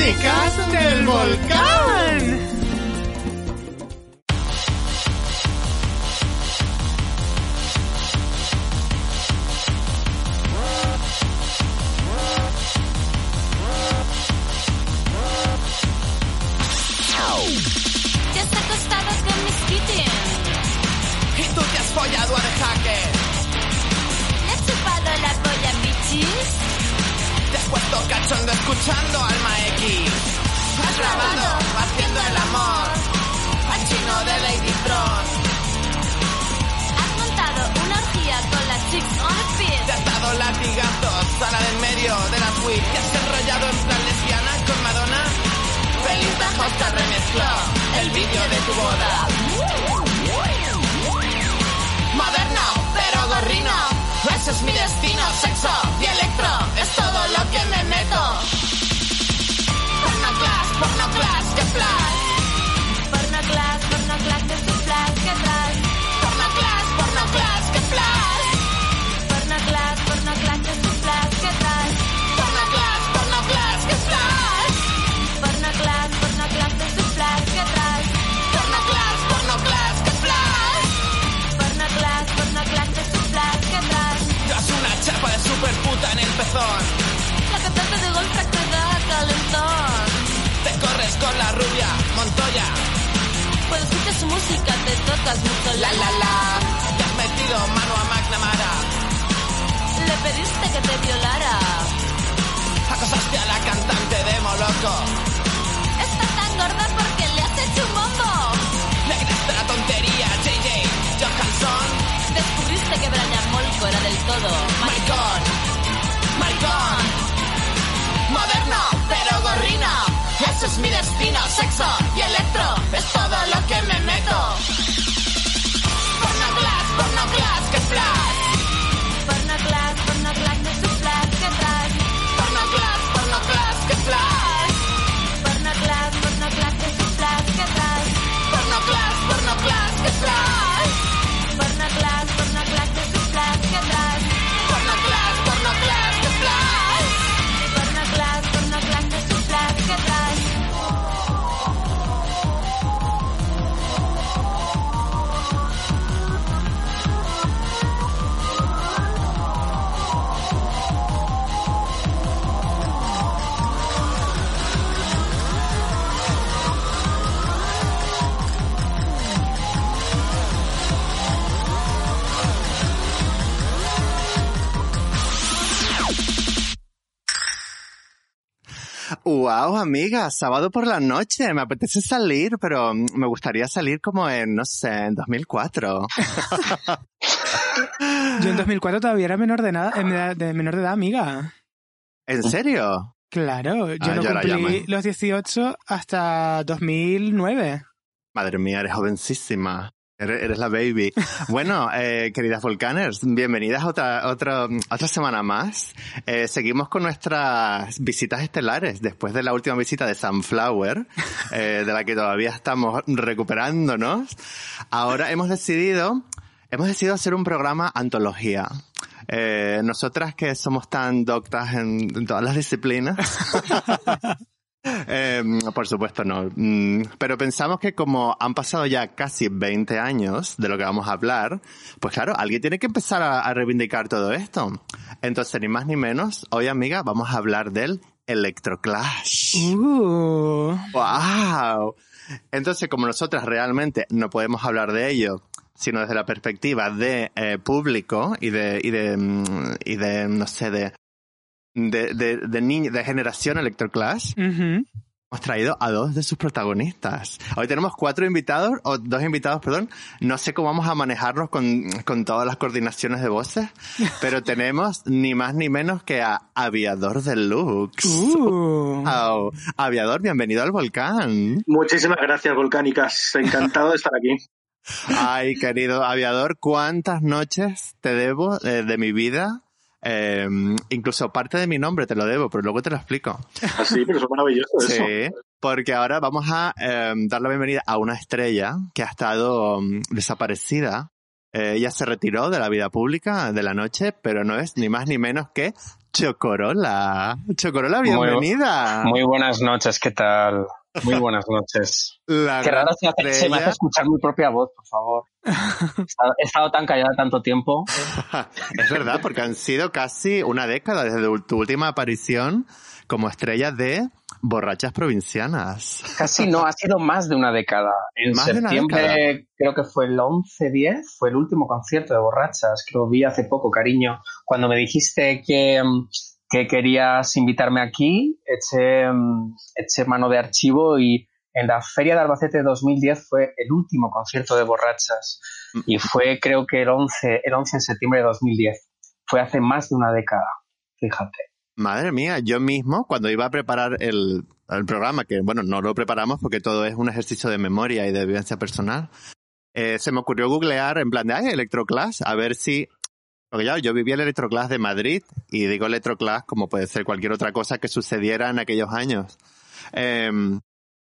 chicas del volcán. Cachondo escuchando Alma X. Has grabado haciendo el amor al chino de Lady Tron. ¿Has montado una orgía con las chicks on the Te field? has dado latigazos a la del medio de la suite. Te has enrollado en plan lesbiana con Madonna. Feliz Bajos te remezcló el vídeo de tu boda. Moderno, pero gorrino. Ese es mi destino, sexo y electro. Es todo lo que me fly. Con la rubia, Montoya. Cuando escuchas su música te tocas mucho La la la. Te has metido mano a McNamara. Le pediste que te violara. Acosaste a la cantante de Moloco. Está tan gorda porque le has hecho un bombo. Le gritaste la tontería, JJ Johansson. Descubriste que Brian Molko era del todo Maricón, maricón. Moderno, pero gorrino. Es mi destino, sexo y electro. Es todo lo que me meto. Pornoclass, pornoclass, que flash. Wow, amiga, sábado por la noche, me apetece salir, pero me gustaría salir como en, no sé, en 2004. Yo en 2004 todavía era menor de, nada, de, menor de edad, amiga. ¿En serio? Claro, yo Ah, no yo la cumplí los 18 hasta 2009. Madre mía, eres jovencísima. Eres, la baby. Bueno, eh, queridas volcaners, bienvenidas a otra, otra, otra semana más. Eh, seguimos con nuestras visitas estelares después de la última visita de Sunflower, eh, de la que todavía estamos recuperándonos. Ahora hemos decidido, hemos decidido hacer un programa antología. Nosotras que somos tan doctas en, en todas las disciplinas. Eh, por supuesto no. Mm, Pero pensamos que como han pasado ya casi 20 años de lo que vamos a hablar, pues claro, alguien tiene que empezar a, a reivindicar todo esto. Entonces, ni más ni menos, hoy amiga, vamos a hablar del Electroclash. Uh, ¡Wow! Entonces, como nosotras realmente no podemos hablar de ello, sino desde la perspectiva de eh, público y de, y de, mm, y de, no sé, de, de, de, de, niño- de generación Electroclash, ujú. hemos traído a dos de sus protagonistas. Hoy tenemos cuatro invitados, o dos invitados, perdón. No sé cómo vamos a manejarnos con, con todas las coordinaciones de voces, pero tenemos ni más ni menos que a Aviador Deluxe. Uh. Aviador, bienvenido al volcán. Muchísimas gracias, Volcánicas. Encantado de estar aquí. Ay, querido aviador, ¿cuántas noches te debo eh, de mi vida? Eh, incluso parte de mi nombre te lo debo, pero luego te lo explico. Así, pero eso es maravilloso eso. Sí, porque ahora vamos a eh, dar la bienvenida a una estrella que ha estado mm, desaparecida. Eh, ella se retiró de la vida pública de la noche, pero no es ni más ni menos que Chocorola. Chocorola, bienvenida. Muy buenas noches, ¿qué tal? Muy buenas noches. La Qué gran raro se, hace- se me estrella. hace escuchar mi propia voz, por favor. He estado, he estado tan callada tanto tiempo. Es verdad, porque han sido casi una década desde tu última aparición como estrella de Borrachas Provincianas. Casi no, ha sido más de una década. En Más de una septiembre, década. creo que fue el 11-10, fue el último concierto de Borrachas, que lo vi hace poco, cariño. Cuando me dijiste que, mm, que querías invitarme aquí, eché, mm, eché mano de archivo y en la Feria de Albacete 2010 fue el último concierto de Borrachas. Y fue, creo que el 11, el 11 de septiembre de 2010. Fue hace más de una década, fíjate. Madre mía, yo mismo, cuando iba a preparar el, el programa, que bueno, no lo preparamos porque todo es un ejercicio de memoria y de vivencia personal, eh, se me ocurrió googlear en plan de, ay, Electroclass, a ver si... Porque ya, yo vivía el Electroclass de Madrid y digo Electroclass como puede ser cualquier otra cosa que sucediera en aquellos años. Em,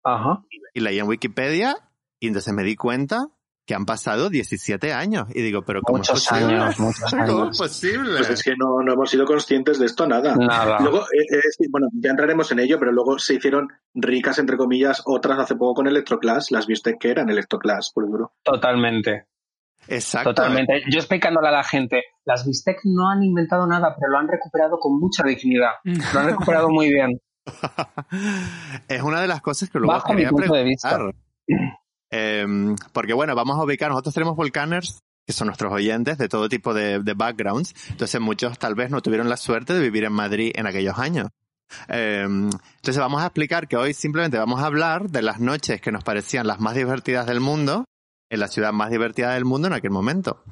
Ajá. y leí en Wikipedia y entonces me di cuenta que han pasado 17 años. Y digo, pero ¿cómo Muchos es posible? años, muchos ¿Cómo es posible? Pues es que no, no hemos sido conscientes de esto nada. Nada. Luego, eh, bueno, ya entraremos en ello, pero luego se hicieron ricas, entre comillas, otras hace poco con Electroclass. Las viste que eran Electroclass, por duro. Totalmente. Exacto. Totalmente. Yo explicándole a la gente, las Bistec no han inventado nada, pero lo han recuperado con mucha dignidad. Lo han recuperado muy bien. Es una de las cosas que luego Bajo mi quería punto de vista. preguntar. Em, porque bueno, vamos a ubicar, nosotros tenemos volcaners que son nuestros oyentes de todo tipo de, de backgrounds, entonces muchos tal vez no tuvieron la suerte de vivir en Madrid en aquellos años. Em, entonces vamos a explicar que hoy simplemente vamos a hablar de las noches que nos parecían las más divertidas del mundo, en la ciudad más divertida del mundo en aquel momento.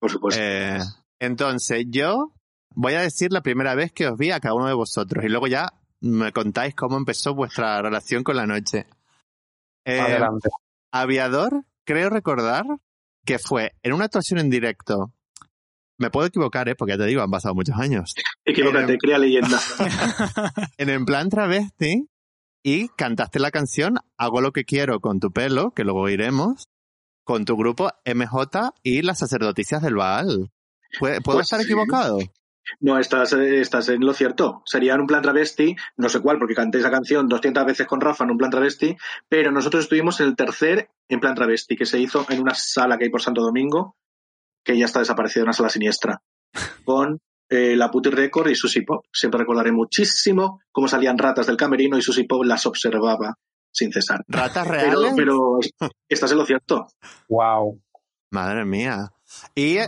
Por supuesto. Eh, entonces, yo voy a decir la primera vez que os vi a cada uno de vosotros y luego ya me contáis cómo empezó vuestra relación con la noche. Eh, Adelante. Aviador, creo recordar que fue en una actuación en directo. Me puedo equivocar, ¿eh? porque ya te digo, han pasado muchos años. Equivócate, eh, crea leyenda. En el plan travesti y cantaste la canción Hago lo que quiero con tu pelo, que luego iremos, con tu grupo MJ y las sacerdoticias del Baal. ¿Puedo puedo Pues estar sí. No, estás, eh, estás en lo cierto. Sería en un plan travesti, no sé cuál, porque canté esa canción 200 veces con Rafa en un plan travesti, pero nosotros estuvimos en el tercer en plan travesti, que se hizo en una sala que hay por Santo Domingo, que ya está desaparecida, una sala siniestra, con eh, la Puti Record y Susy Pop. Siempre recordaré muchísimo cómo salían ratas del camerino y Susy Pop las observaba sin cesar. ¿Ratas Pero, reales? pero estás en lo cierto. Wow. Madre mía. Y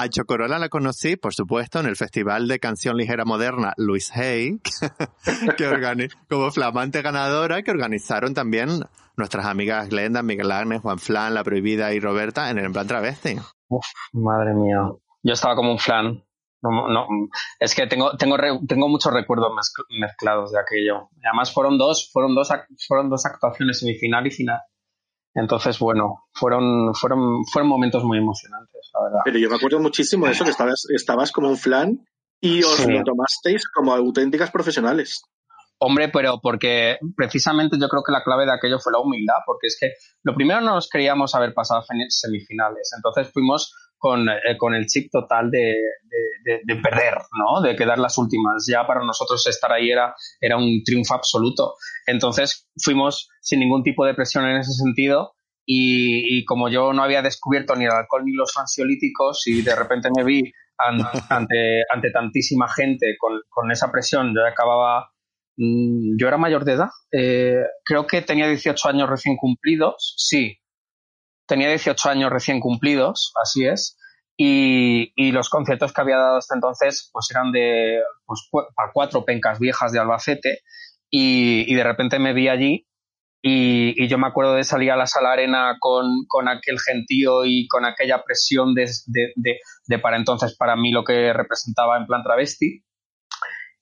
a Chocorola la conocí, por supuesto, en el Festival de Canción Ligera Moderna Luis Hay, como flamante ganadora, que organizaron también nuestras amigas Glenda, Miguel Agnes, Juan Flan, La Prohibida y Roberta en el plan travesti. Madre mía. Yo estaba como un flan. No, es que tengo, tengo, tengo muchos recuerdos mezcl- mezclados de aquello. Además fueron dos, fueron dos, fueron dos actuaciones semifinal y final. Entonces, bueno, fueron, fueron, fueron momentos muy emocionantes, la verdad. Pero yo me acuerdo muchísimo de eso, que estabas, estabas como un flan y os Sí. lo tomasteis como auténticas profesionales. Hombre, pero porque precisamente yo creo que la clave de aquello fue la humildad, porque es que lo primero no nos queríamos haber pasado semifinales, entonces fuimos con, eh, con el chip total de, de- de- de perder, ¿no? De quedar las últimas. Ya para nosotros estar ahí era, era un triunfo absoluto. Entonces fuimos sin ningún tipo de presión en ese sentido y, y como yo no había descubierto ni el alcohol ni los ansiolíticos y de repente me vi an- ante, ante tantísima gente con, con esa presión, yo acababa Mm, Yo era mayor de edad. Eh, creo que tenía 18 años recién cumplidos. Sí, tenía 18 años recién cumplidos, así es. Y, y los conciertos que había dado hasta entonces pues eran de pues, para cuatro pencas viejas de Albacete. Y, y de repente me vi allí y, y yo me acuerdo de salir a la sala arena con, con aquel gentío y con aquella presión de, de, de, de para entonces para mí lo que representaba en plan travesti.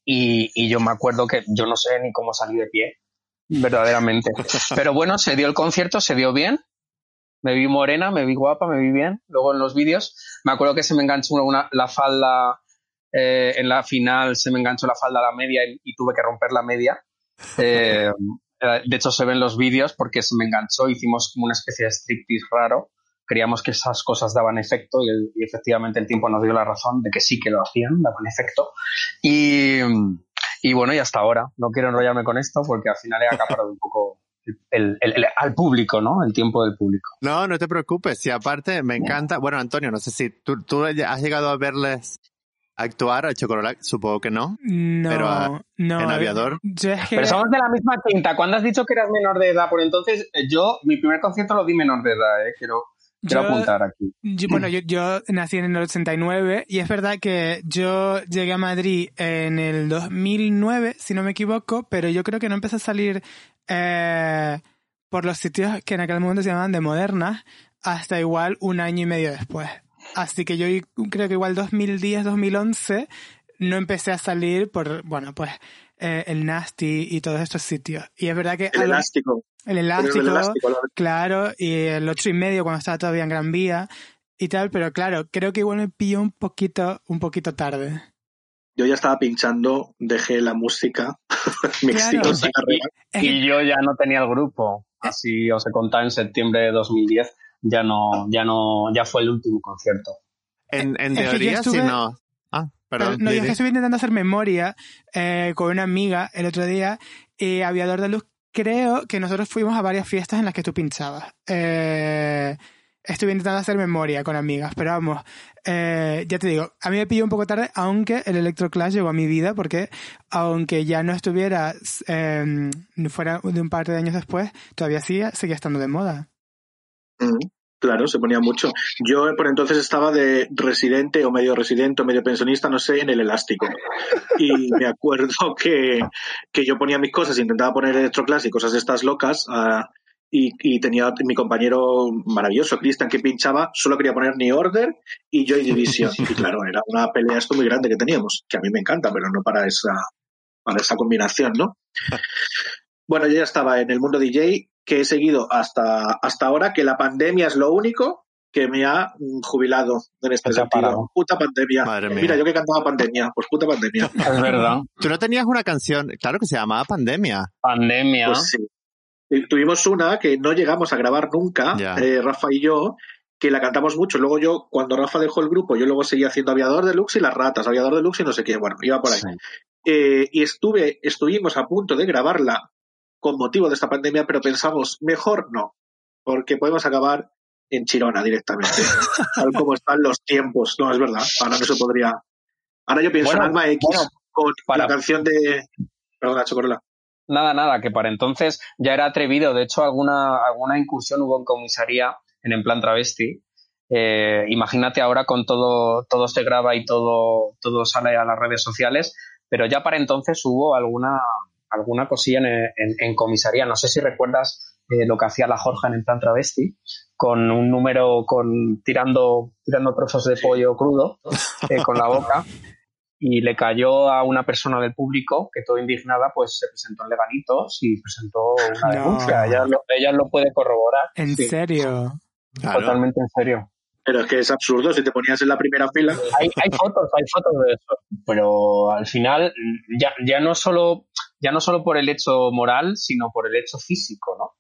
Y, y yo me acuerdo que yo no sé ni cómo salí de pie, verdaderamente. Pero bueno, se dio el concierto, se dio bien. Me vi morena, me vi guapa, me vi bien. Luego en los vídeos, me acuerdo que se me enganchó una, la falda, eh, en la final se me enganchó la falda a la media y, y tuve que romper la media. Eh, de hecho, se ven los vídeos porque se me enganchó, hicimos como una especie de striptease raro creíamos que esas cosas daban efecto y, el- y efectivamente el tiempo nos dio la razón de que sí que lo hacían, daban efecto. Y, y bueno, y hasta ahora. No quiero enrollarme con esto porque al final he acaparado un poco el- el- el- al público, ¿no? El tiempo del público. No, no te preocupes. Y aparte, me encanta. Bueno, Antonio, no sé si tú, tú has llegado a verles actuar a Chocolate, supongo que no. No, Pero, no. en Aviador. Yo es que- Pero somos de la misma tinta. Cuando has dicho que eras menor de edad, por entonces eh, yo, mi primer concierto lo di menor de edad, ¿eh? Quiero, quiero yo- apuntar aquí. Yo- bueno, yo, yo nací en el 89 y es verdad que yo llegué a Madrid en el 2009, si no me equivoco, pero yo creo que no empecé a salir eh, por los sitios que en aquel momento se llamaban de modernas hasta igual un año y medio después. Así que yo creo que igual 2010, 2011 no empecé a salir por, bueno, pues eh, el Nasty y todos estos sitios. Y es verdad que... El elástico. el elástico, el elástico, lo- Claro, y el ocho y medio cuando estaba todavía en Gran Vía y tal, pero claro, creo que igual me pilló un poquito, un poquito tarde. Yo ya estaba pinchando, dejé la música, mi Claro. exitosa carrera. Y yo ya no tenía el grupo. Así os he contado en septiembre de 2010. Ya no, ya no, ya fue el último concierto. En, en Es que yo teoría, estuve- si no. Ah, perdón. no, yo que estuve intentando hacer memoria eh, con una amiga el otro día y Aviador de Luz, creo que nosotros fuimos a varias fiestas en las que tú pinchabas. Eh, estuve intentando hacer memoria con amigas, pero vamos, eh, ya te digo, a mí me pilló un poco tarde, aunque el Electroclash llegó a mi vida, porque aunque ya no estuviera, eh, fuera de un par de años después, todavía seguía, seguía estando de moda. Claro, se ponía mucho. Yo por entonces estaba de residente o medio residente o medio pensionista, no sé, en el elástico. Y me acuerdo que, que yo ponía mis cosas, intentaba poner electroclass y cosas de estas locas. ah, y, y tenía mi compañero maravilloso, Cristian, que pinchaba, solo quería poner New Order y Joy Division. Y claro, era una pelea esto muy grande que teníamos, que a mí me encanta, pero no para esa, para esa combinación, ¿no? Bueno, yo ya estaba en el mundo DJ, que he seguido hasta, hasta ahora, que la pandemia es lo único que me ha mm, jubilado en este sentido. parado. Puta pandemia. Madre mía. Mira, yo que cantaba pandemia, pues puta pandemia. Es verdad. Tú no tenías una canción, claro que se llamaba Pandemia. Pandemia. Pues sí. Y tuvimos una que no llegamos a grabar nunca, eh, Rafa y yo, que la cantamos mucho. Luego yo, cuando Rafa dejó el grupo, yo luego seguía haciendo Aviador Deluxe y Las Ratas, Aviador Deluxe y no sé qué. Bueno, iba por ahí. Sí. Eh, y estuve, estuvimos a punto de grabarla con motivo de esta pandemia, pero pensamos, mejor no, porque podemos acabar en Chirona directamente, tal como están los tiempos. No, es verdad, ahora no se podría. Ahora yo pienso Bueno, en Alma X bueno, con la canción de. Perdona, Chocorela. Nada, nada, que para entonces ya era atrevido. De hecho, alguna, alguna incursión hubo en comisaría en En Plan Travesti. Eh, imagínate ahora con todo, todo se graba y todo, todo sale a las redes sociales, pero ya para entonces hubo alguna, alguna cosilla en, en- en comisaría. No sé si recuerdas eh, lo que hacía la Jorge en En Plan Travesti, con un número con tirando, tirando trozos de pollo crudo eh, con la boca y le cayó a una persona del público que todo indignada pues se presentó en Leganitos y presentó una No. denuncia. Ella lo, ella lo puede corroborar. ¿En Sí, serio? Claro. Totalmente en serio. Pero es que es absurdo, si te ponías en la primera fila. Hay, hay fotos, hay fotos de eso. Pero al final ya, ya no solo ya no solo por el hecho moral, sino por el hecho físico, ¿no?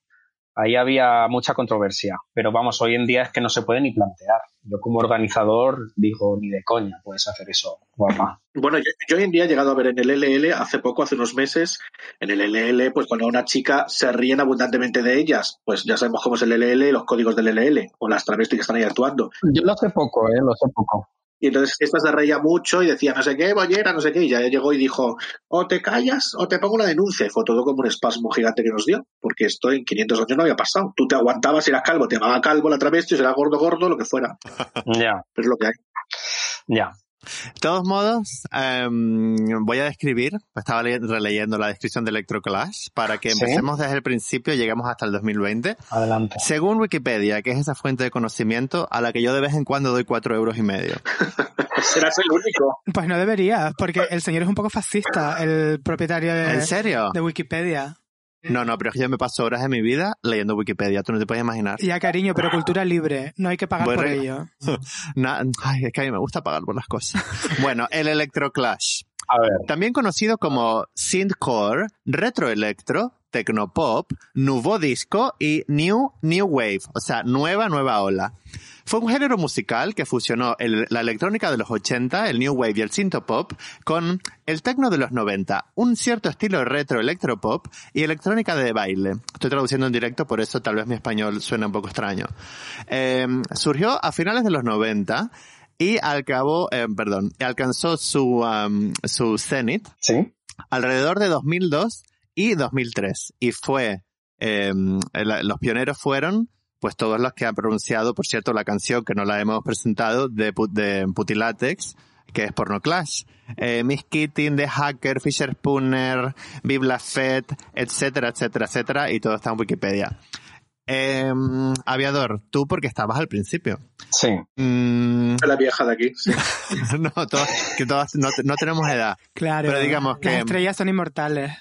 Ahí había mucha controversia, pero vamos, hoy en día es que no se puede ni plantear. Yo como organizador digo, ni de coña puedes hacer eso, guapa. Bueno, yo, yo hoy en día he llegado a ver en el LL, hace poco, hace unos meses, en el LL, pues cuando una chica se ríen abundantemente de ellas, pues ya sabemos cómo es el LL, los códigos del LL, o las travestis que están ahí actuando. Yo lo sé poco, ¿eh? Lo sé poco. Y entonces esta se reía mucho y decía no sé qué, bollera, no sé qué, y ya llegó y dijo, o te callas o te pongo una denuncia. Y fue todo como un espasmo gigante que nos dio, porque esto en 500 años no había pasado. Tú te aguantabas, eras calvo, te llamaba calvo la travesti, será gordo, gordo, lo que fuera. Ya, Pero es lo que hay. ya. De todos modos, em, voy a describir, estaba le- releyendo la descripción de Electroclash para que Sí. empecemos desde el principio y lleguemos hasta el 2020. Adelante. Según Wikipedia, que es esa fuente de conocimiento a la que yo de vez en cuando doy cuatro euros y medio. Serás el único. Pues no debería, porque el señor es un poco fascista, el propietario de, ¿En serio? de Wikipedia. No, no, pero es que yo me paso horas de mi vida leyendo Wikipedia, tú no te puedes imaginar. Ya, cariño, pero cultura libre, no hay que pagar Bueno, por ello. Na- ay, es que a mí me gusta pagar por las cosas. Bueno, el Electroclash. A ver, También conocido como synthcore, retroelectro, Tecnopop, Nouveau Disco y New New Wave, o sea, nueva, nueva ola. Fue un género musical que fusionó el- la electrónica de los 80, el New Wave y el Synthpop con el techno de los 90, un cierto estilo retro electropop y electrónica de baile. Estoy traduciendo en directo, por eso tal vez mi español suena un poco extraño. Eh, surgió a finales de los 90 y al cabo, eh, perdón, alcanzó su, um, su cenit Sí. alrededor de 2002 y 2003. Y fue, eh, la- los pioneros fueron, pues todos los que han pronunciado, por cierto, la canción que no la hemos presentado de, Pu- de Putilatex, que es Porno Clash. Eh, Miss Keating, The Hacker, Fisher Spooner, Bibla Fett, etcétera, etcétera, etcétera, y todo está en Wikipedia. Eh, aviador, tú porque estabas al principio. Sí. Mm, La vieja de aquí. sí. no, todos- que todas no, no tenemos edad. Claro. Pero digamos que- Las estrellas son inmortales.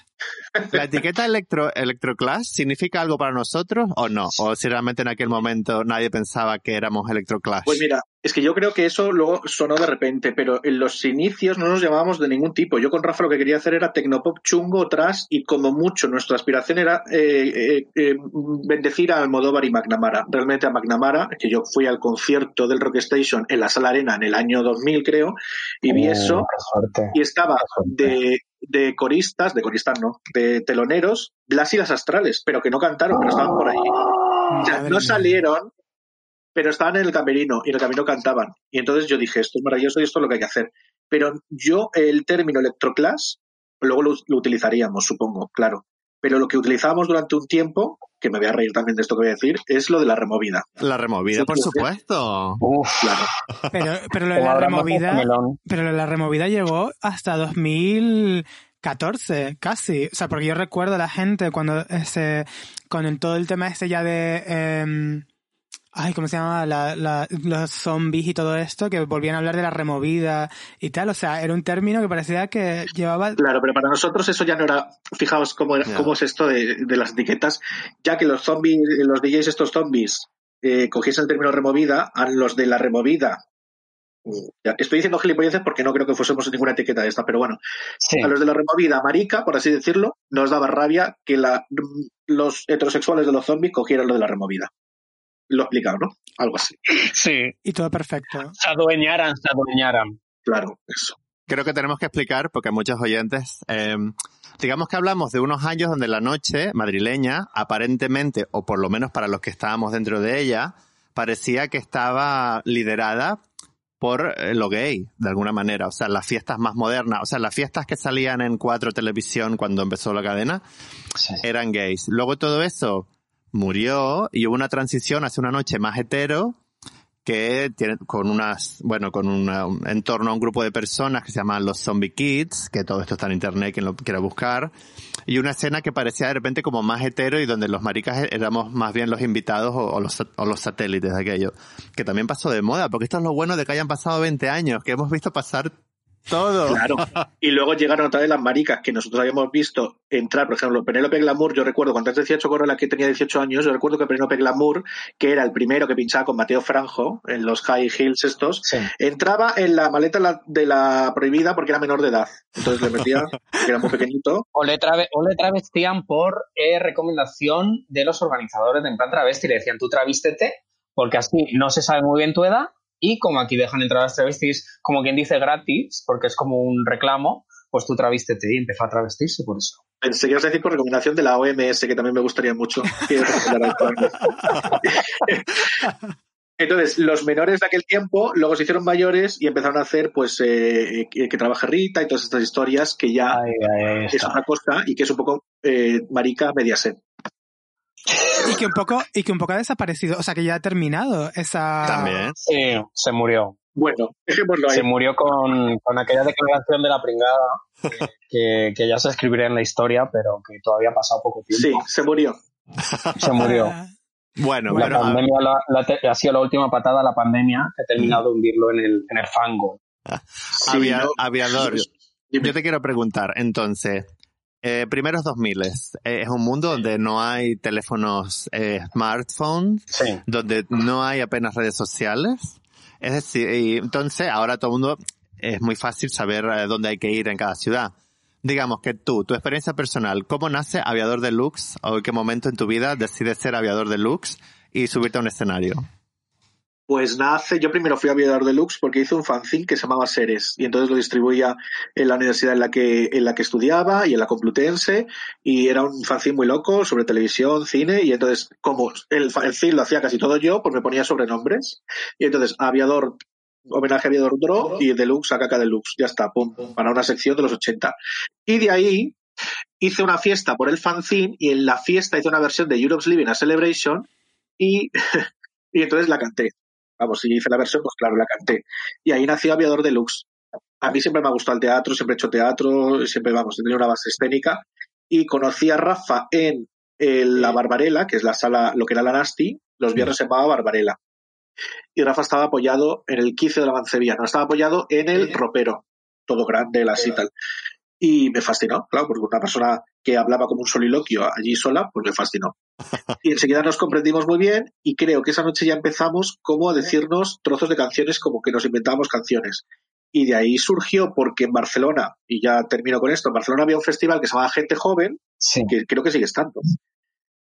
¿La etiqueta electro, electroclass significa algo para nosotros o no? O si realmente en aquel momento nadie pensaba que éramos electroclass. Pues mira, es que yo creo que eso luego sonó de repente, pero en los inicios no nos llamábamos de ningún tipo. Yo con Rafa lo que quería hacer era tecnopop chungo, tras y como mucho nuestra aspiración era eh, eh, eh, bendecir a Almodóvar y McNamara. Realmente a McNamara, que yo fui al concierto del Rock Station en la Sala Arena en el año 2000 creo, y vi Oh, eso y estaba suerte. de, de coristas, de coristas no, de teloneros, Blas y las Astrales, pero que no cantaron, pero estaban por ahí. O sea, no salieron, pero estaban en el camerino y en el camerino cantaban. Y entonces yo dije, esto es maravilloso y esto es lo que hay que hacer. Pero yo el término electroclass, luego lo, lo utilizaríamos, supongo, claro. Pero lo que utilizábamos durante un tiempo, que me voy a reír también de esto que voy a decir, es lo de la removida. La removida, Sí, por supuesto. Uf, Claro. Pero, pero lo de la removida, pero lo de la removida llegó hasta 2014, casi. O sea, porque yo recuerdo a la gente cuando ese, con el- todo el tema este ya de, em, ay, ¿cómo se llama? La, la- los zombies y todo esto, que volvían a hablar de la removida y tal. O sea, era un término que parecía que llevaba Claro, pero para nosotros eso ya no era, fijaos cómo, era, cómo es esto de, de las etiquetas, ya que los zombies, los DJs estos zombies, eh, cogiesen el término removida, a los de la removida, ya, estoy diciendo gilipolleces porque no creo que fuésemos ninguna etiqueta de esta, pero bueno, Sí. a los de la removida marica, por así decirlo, nos daba rabia que la, los heterosexuales de los zombies cogieran lo de la removida. Lo he explicado, ¿no? Algo así. Sí. y todo perfecto. Se adueñaran, se adueñaran. Claro, eso. Creo que tenemos que explicar, porque muchos oyentes, eh, digamos que hablamos de unos años donde la noche madrileña, aparentemente, o por lo menos para los que estábamos dentro de ella, parecía que estaba liderada por eh, lo gay, de alguna manera. O sea, las fiestas más modernas, o sea, las fiestas que salían en cuatro televisión cuando empezó la cadena, Sí. eran gays. Luego todo eso murió y hubo una transición hacia una noche más hetero que tiene con unas, bueno, con un entorno a un grupo de personas que se llaman los Zombie Kids, que todo esto está en internet, quien lo quiera buscar, y una escena que parecía de repente como más hetero y donde los maricas éramos más bien los invitados o, o los, o los satélites de aquello, que también pasó de moda, porque esto es lo bueno de que hayan pasado 20 años, que hemos visto pasar todo. Claro. Y luego llegaron otra vez las maricas que nosotros habíamos visto entrar, por ejemplo, Penélope Glamour, yo recuerdo cuando antes decía Chocorrola que tenía 18 años, yo recuerdo que Penélope Glamour, que era el primero que pinchaba con Mateo Franjo en los high heels estos, Sí. entraba en la maleta la- de la prohibida porque era menor de edad. Entonces le metía, que era muy pequeñito. O le, trave- o le travestían por eh, recomendación de los organizadores de En Plan Travesti. Le decían, tú travístete, porque así no se sabe muy bien tu edad. Y como aquí dejan entrar a las travestis, como quien dice gratis, porque es como un reclamo, pues tú travístete y empezó a travestirse por eso. Pensé que ibas a decir por recomendación de la OMS, que también me gustaría mucho. que. Entonces, los menores de aquel tiempo luego se hicieron mayores y empezaron a hacer, pues, eh, que, que trabaje Rita y todas estas historias que ya Ahí, ahí es una cosa y que es un poco eh, marica mediaset. Y que un poco, y que un poco ha desaparecido, o sea que ya ha terminado esa. También. Sí, se murió. Bueno, dejémoslo ahí. Se murió con, con aquella declaración de la pringada, que, que ya se escribiría en la historia, pero que todavía ha pasado poco Sí, tiempo. se murió. Se murió. Ah, Bueno, La bueno, pandemia la- la te- ha sido la última patada a la pandemia que ha terminado de hundirlo en el, en el fango. Sí, avia- ¿no? aviador. Yo te quiero preguntar, entonces, eh, primeros 2000 eh, es un mundo donde no hay teléfonos eh, smartphones, Sí. donde no hay apenas redes sociales. Es decir, y entonces ahora todo el mundo es muy fácil saber eh, dónde hay que ir en cada ciudad. digamos que tú, tu experiencia personal, ¿cómo nace Aviador Deluxe o en qué momento en tu vida decides ser Aviador Deluxe y subirte a un escenario? Pues nace, yo primero fui aviador deluxe porque hice un fanzine que se llamaba Seres y entonces lo distribuía en la universidad en la que, en la que estudiaba y en la Complutense y era un fanzine muy loco sobre televisión, cine y entonces como el, fanzine lo hacía casi todo yo, pues me ponía sobrenombres y entonces aviador homenaje a Aviador Dro y Deluxe a Caca Deluxe, ya está, pum, para una sección de los 80. Y de ahí hice una fiesta por el fanzine y en la fiesta hice una versión de Europe's Living a Celebration y, y entonces la canté. Vamos, si hice la versión, pues claro, la canté. Y ahí nació Aviador Deluxe. A mí siempre me ha gustado el teatro, siempre he hecho teatro, siempre, vamos, he tenido una base escénica. Y conocí a Rafa en el- la Barbarela, que es la sala, lo que era la Nasti, los viernes se llamaba Barbarela. Y Rafa estaba apoyado en el quicio de la Mancebía, no estaba apoyado en el ropero, todo grande, así tal. Y me fascinó, claro, porque una persona que hablaba como un soliloquio allí sola, pues me fascinó. Y enseguida nos comprendimos muy bien y creo que esa noche ya empezamos como a decirnos trozos de canciones como que nos inventábamos canciones. Y de ahí surgió porque en Barcelona, y ya termino con esto, en Barcelona había un festival que se llamaba Gente Joven, Sí. que creo que sigue estando.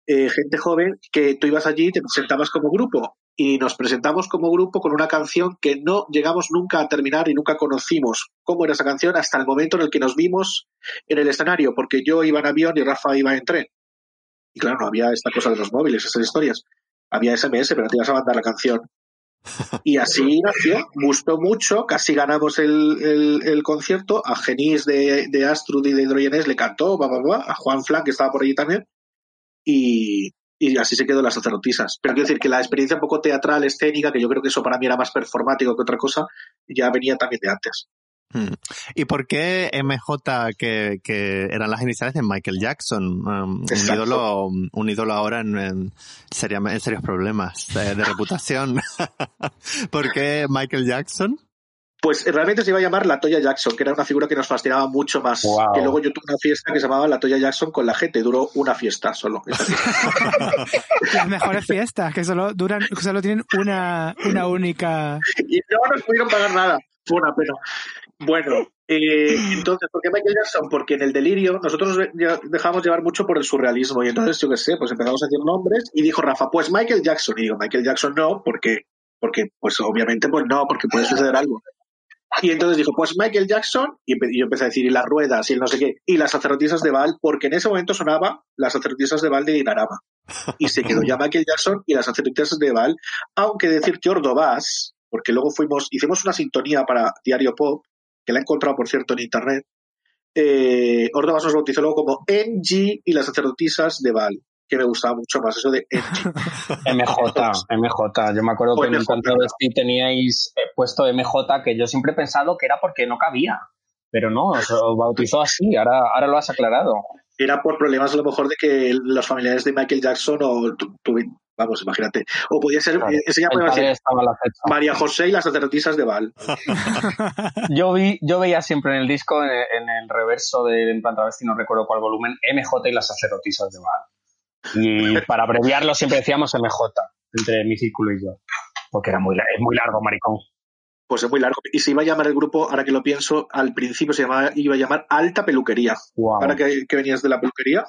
Eh, gente joven que tú ibas allí y te presentabas como grupo y nos presentamos como grupo con una canción que no llegamos nunca a terminar y nunca conocimos cómo era esa canción hasta el momento en el que nos vimos en el escenario, porque yo iba en avión y Rafa iba en tren. Y claro, no había esta cosa de los móviles, esas historias. Había SMS, pero te ibas a mandar la canción. Y así nació, gustó mucho, casi ganamos el, el, el concierto, a Genís de, de Astrud y de Hidrogenes le cantó, bla, bla, bla, a Juan Flan, que estaba por allí también, y, y así se quedó las sacerdotisas. Pero quiero decir que la experiencia un poco teatral, escénica, que yo creo que eso para mí era más performático que otra cosa, ya venía también de antes. Hmm. ¿Y por qué MJ, que, que eran las iniciales de Michael Jackson? Um, un, ídolo, un ídolo ahora en, en, seria- en serios problemas de, de reputación. ¿Por qué Michael Jackson? Pues realmente se iba a llamar La Toya Jackson, que era una figura que nos fascinaba mucho más. Wow. Que luego yo tuve una fiesta que se llamaba La Toya Jackson con la gente, duró una fiesta solo. Las mejores fiestas, que solo duran, que solo tienen una, una única. y no nos pudieron pagar nada. Fue una pena. Bueno, eh, entonces, ¿por qué Michael Jackson? Porque en el delirio nosotros nos dejamos llevar mucho por el surrealismo y entonces, yo qué sé, pues empezamos a decir nombres y dijo Rafa, pues Michael Jackson. Y digo, Michael Jackson no, porque, porque pues obviamente, pues no, porque puede suceder algo. Y entonces dijo, pues Michael Jackson, y, yo empecé a decir, y las ruedas, y el no sé qué, y las sacerdotisas de Baal, porque en ese momento sonaba las sacerdotisas de Baal de Dinarama. Y se quedó ya Michael Jackson y las sacerdotisas de Baal, aunque decir que Ordovás, porque luego fuimos, hicimos una sintonía para Diario Pop, que la he encontrado, por cierto, en internet, eh, nos bautizó luego como NG y las sacerdotisas de Baal, que me gustaba mucho más eso de NG. MJ, MJ. Yo me acuerdo O que en el Contravesti teníais eh, puesto MJ, que yo siempre he pensado que era porque no cabía. Pero no, se lo bautizó así, ahora, ahora lo has aclarado. Era por problemas a lo mejor de que los familiares de Michael Jackson o tu, tu- vamos, imagínate, o podía ser, Claro. eh, ese ya podía ser. María José y las sacerdotisas de Baal. Yo, vi, yo veía siempre en el disco, en el, en el reverso de En plan travesti, no recuerdo cuál volumen, MJ y las sacerdotisas de Baal. Y para abreviarlo siempre decíamos MJ, entre mi círculo y yo. Porque era muy, es muy largo, maricón. Pues es muy largo. Y se iba a llamar el grupo, ahora que lo pienso, al principio se llamaba, iba a llamar Alta Peluquería. Wow. Ahora que, que venías de la peluquería,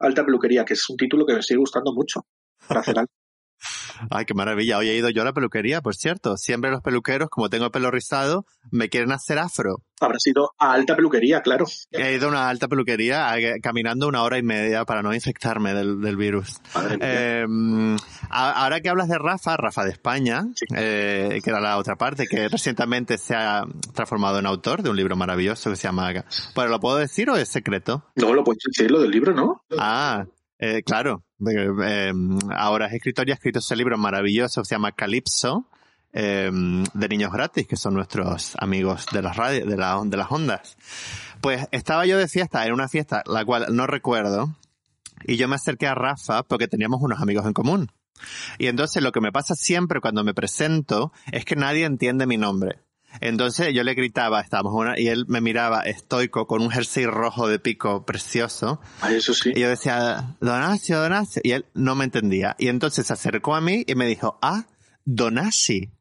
Alta Peluquería, que es un título que me sigue gustando mucho para hacer algo. Ay, qué maravilla. Hoy he ido yo a la peluquería, por cierto. Siempre los peluqueros, como tengo el pelo rizado, me quieren hacer afro. Habrá sido a Alta Peluquería, claro. He ido a una alta peluquería eh, caminando una hora y media para no infectarme del, del virus. Eh, a- ahora que hablas de Rafa, Rafa de España, Sí. eh, que era la otra parte, que recientemente se ha transformado en autor de un libro maravilloso que se llama... ¿Pero lo puedo decir o es secreto? No lo puedes decir lo del libro, ¿no? Ah, eh, claro. Eh, ahora es escritor y ha escrito ese libro maravilloso que se llama Calypso, eh, de niños gratis, que son nuestros amigos de las radio, de, la, de las ondas. Pues estaba yo de fiesta, en una fiesta, la cual no recuerdo, y yo me acerqué a Rafa porque teníamos unos amigos en común. Y entonces lo que me pasa siempre cuando me presento es que nadie entiende mi nombre. Entonces yo le gritaba, estábamos una, y él me miraba estoico con un jersey rojo de pico precioso. Ah, eso sí. Y yo decía, Donacio, Donacio. Y él no me entendía. Y entonces se acercó a mí y me dijo, ah, Donasi.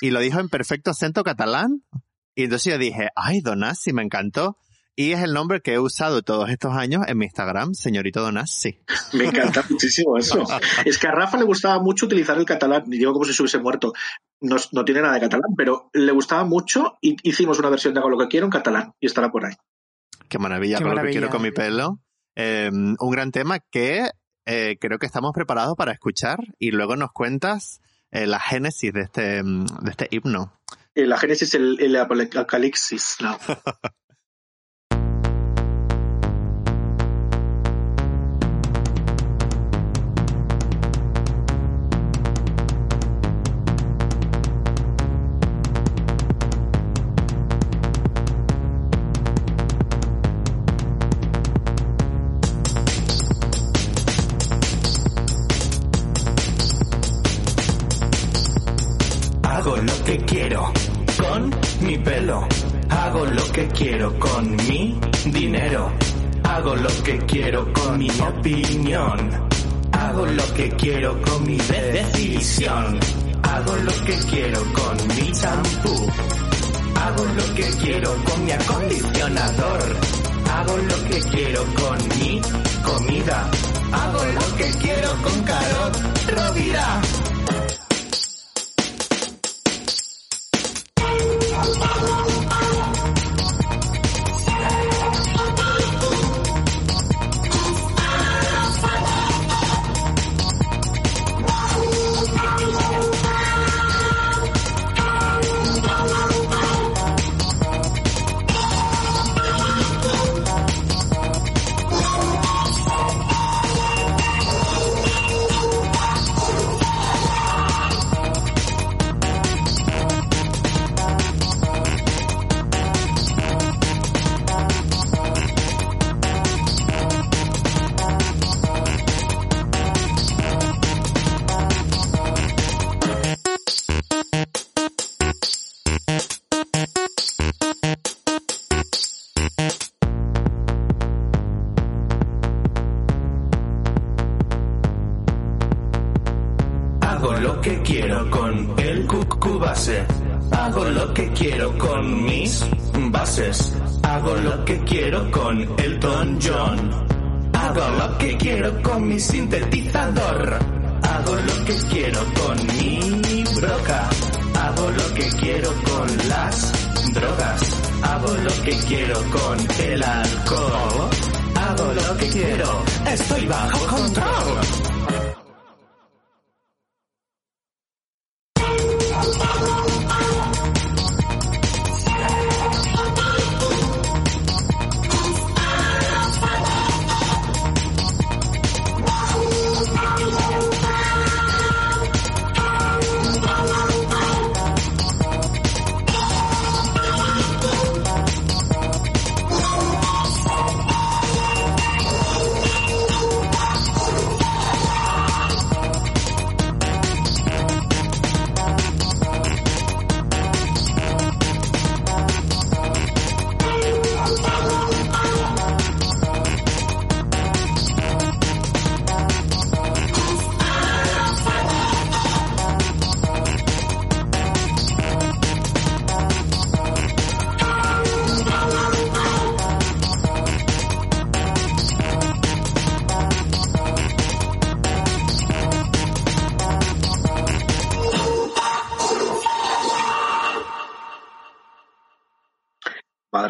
Y lo dijo en perfecto acento catalán. Y entonces yo dije, ay, Donasi, me encantó. Y es el nombre que he usado todos estos años en mi Instagram, señorito Donassi. Me encanta muchísimo eso. Es que a Rafa le gustaba mucho utilizar el catalán, y digo como si se hubiese muerto. No, no tiene nada de catalán, pero le gustaba mucho y hicimos una versión de Hago lo que quiero en catalán y estará por ahí. Qué maravilla, Qué lo que quiero con mi pelo. Eh, un gran tema que eh, creo que estamos preparados para escuchar y luego nos cuentas eh, la génesis de este, mm, de este himno. Eh, La Génesis, el, el Apocalipsis. No. Hago lo que quiero con mi opinión. Hago lo que quiero con mi decisión. Hago lo que quiero con mi champú. Hago lo que quiero con mi acondicionador. Hago lo que quiero con mi comida. Hago lo que quiero con Carol.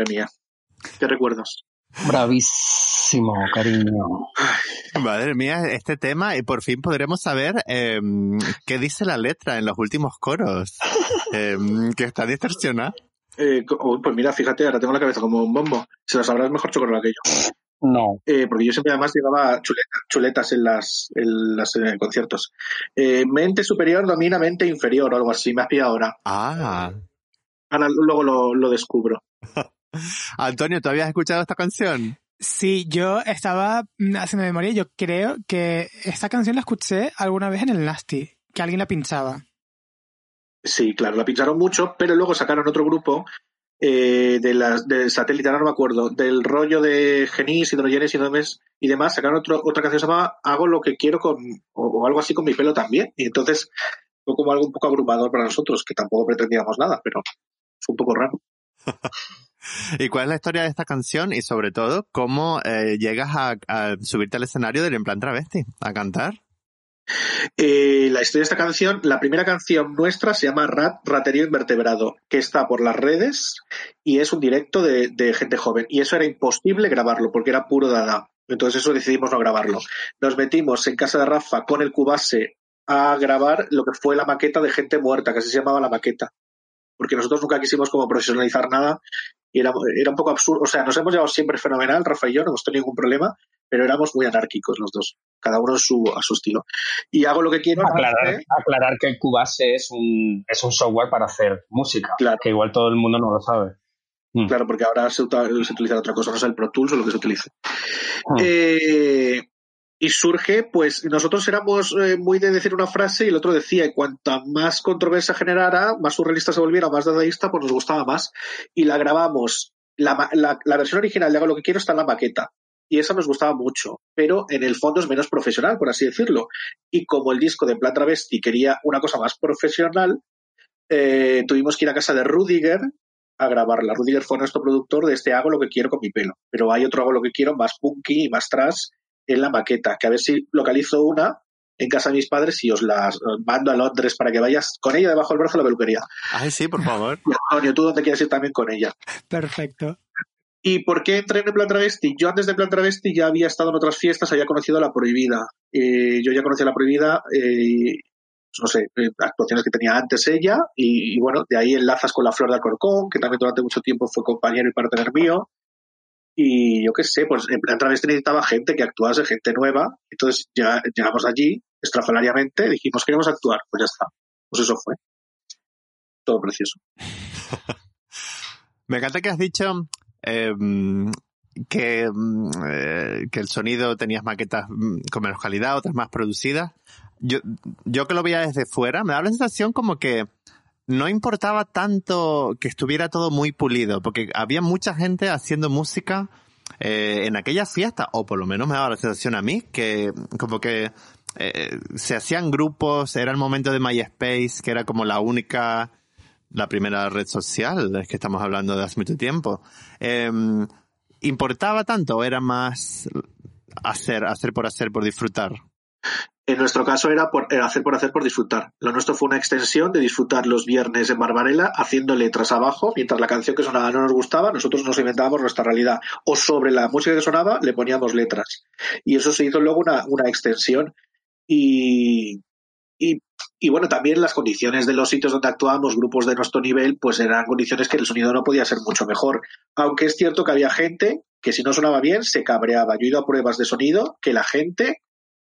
Madre mía. ¿Qué recuerdos? Bravísimo, cariño. Madre mía, este tema, y por fin podremos saber eh, qué dice la letra en los últimos coros, eh, que está distorsionada. Eh, oh, pues mira, fíjate, ahora tengo la cabeza como un bombo. Se lo sabrás mejor chocolate que yo. No. Eh, porque yo siempre además llevaba chuleta- chuletas en las, en las conciertos. Eh, mente superior domina mente inferior o algo así. Me has pillado ahora. Ah, Ahora luego lo, lo descubro. Antonio, ¿tú habías escuchado esta canción? Sí, yo estaba mm, haciendo memoria. Yo creo que esta canción la escuché alguna vez en el Nasty, que alguien la pinchaba. Sí, claro, la pincharon mucho, pero luego sacaron otro grupo eh, de las del satélite, ahora no me acuerdo, del rollo de Genis, hidrogenes y demás, y demás, sacaron otro, otra canción que se llama Hago lo que quiero con, o, o algo así con mi pelo también. Y entonces fue como algo un poco abrumador para nosotros, que tampoco pretendíamos nada, pero fue un poco raro. ¿Y cuál es la historia de esta canción? Y sobre todo, ¿cómo eh, llegas a, subirte al escenario del En Plan Travesti a cantar? Eh, la historia de esta canción, la primera canción nuestra se llama Rat, Raterío Invertebrado, que está por las redes y es un directo de, de gente joven. Y eso era imposible grabarlo porque era puro dada. Entonces eso decidimos no grabarlo. Nos metimos en casa de Rafa con el Cubase a grabar lo que fue la maqueta de gente muerta, que así se llamaba la maqueta. Porque nosotros nunca quisimos como profesionalizar nada y era, era un poco absurdo. O sea, nos hemos llevado siempre fenomenal, Rafa y yo, no hemos tenido ningún problema, pero éramos muy anárquicos los dos, cada uno a su, a su estilo. Y hago lo que quiero. Aclarar, ¿eh? aclarar que el Cubase es un, es un software para hacer música, Claro. que igual todo el mundo no lo sabe. Mm. Claro, porque ahora se utiliza otra cosa, no sé el Pro Tools o lo que se utilice. Mm. Eh, y surge, pues nosotros éramos eh, muy de decir una frase y el otro decía, y cuanta más controversia generara, más surrealista se volviera, más dadaísta, pues nos gustaba más. Y la grabamos. La, la, versión original de Hago lo que quiero está en la maqueta. Y esa nos gustaba mucho, pero en el fondo es menos profesional, por así decirlo. Y como el disco de Plan Travesti quería una cosa más profesional, eh, tuvimos que ir a casa de Rudiger a grabarla. Rudiger fue nuestro productor de este Hago lo que quiero con mi pelo. Pero hay otro Hago lo que quiero más punky y más trash en la maqueta, que a ver si localizo una en casa de mis padres y os las mando a Londres para que vayas con ella debajo del brazo a la peluquería. Ay, sí, por favor. Y Antonio, ¿tú dónde quieres ir también con ella? Perfecto. ¿Y por qué entré en el Plan Travesti? Yo antes de Plan Travesti ya había estado en otras fiestas, había conocido a La Prohibida. Eh, yo ya conocía a La Prohibida, eh, no sé, eh, actuaciones que tenía antes ella, y, y bueno, de ahí enlazas con La Flor de Alcorcón, que también durante mucho tiempo fue compañero y partner mío. Y yo qué sé, pues en Plan Travesti necesitaba gente que actuase, gente nueva. Entonces ya llegamos allí, estrafalariamente, dijimos queremos actuar, pues ya está. Pues eso fue. Todo precioso. Me encanta que has dicho eh, que, mm, eh, que el sonido tenías maquetas mm, con menos calidad, otras más producidas. Yo, yo que lo veía desde fuera, me da la sensación como que no importaba tanto que estuviera todo muy pulido, porque había mucha gente haciendo música eh, en aquella fiesta, o por lo menos me daba la sensación a mí, que como que eh, se hacían grupos, era el momento de MySpace, que era como la única, la primera red social, es que estamos hablando de hace mucho tiempo. Eh, ¿Importaba tanto o era más hacer, hacer por hacer, por disfrutar? En nuestro caso era, por, hacer por hacer por disfrutar. Lo nuestro fue una extensión de disfrutar los viernes en Barbarella haciendo letras abajo, mientras la canción que sonaba no nos gustaba, nosotros nos inventábamos nuestra realidad. O sobre la música que sonaba le poníamos letras. Y eso se hizo luego una, extensión. Y, y, y bueno, también las condiciones de los sitios donde actuábamos, grupos de nuestro nivel, pues eran condiciones que el sonido no podía ser mucho mejor. Aunque es cierto que había gente que si no sonaba bien se cabreaba. Yo he ido a pruebas de sonido que la gente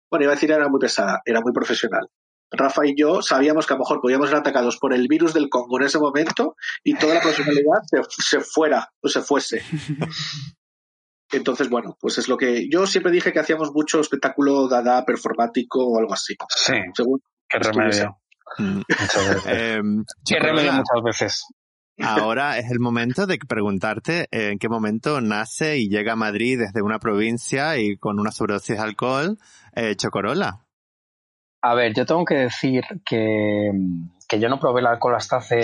bueno, iba a decir era muy pesada, era muy profesional. Rafa y yo sabíamos que a lo mejor podíamos ser atacados por el virus del Congo en ese momento y toda la profesionalidad se, se fuera o se fuese. Entonces, bueno, pues es lo que yo siempre dije que hacíamos mucho espectáculo dada performático o algo así. Sí, Según qué remedio. Mm. Muchas veces. Eh, Qué Chocorrola, remedio muchas veces. Ahora es el momento de preguntarte eh, en qué momento nace y llega a Madrid desde una provincia y con una sobredosis de alcohol, eh, Chocorola. A ver, yo tengo que decir que, que yo no probé el alcohol hasta hace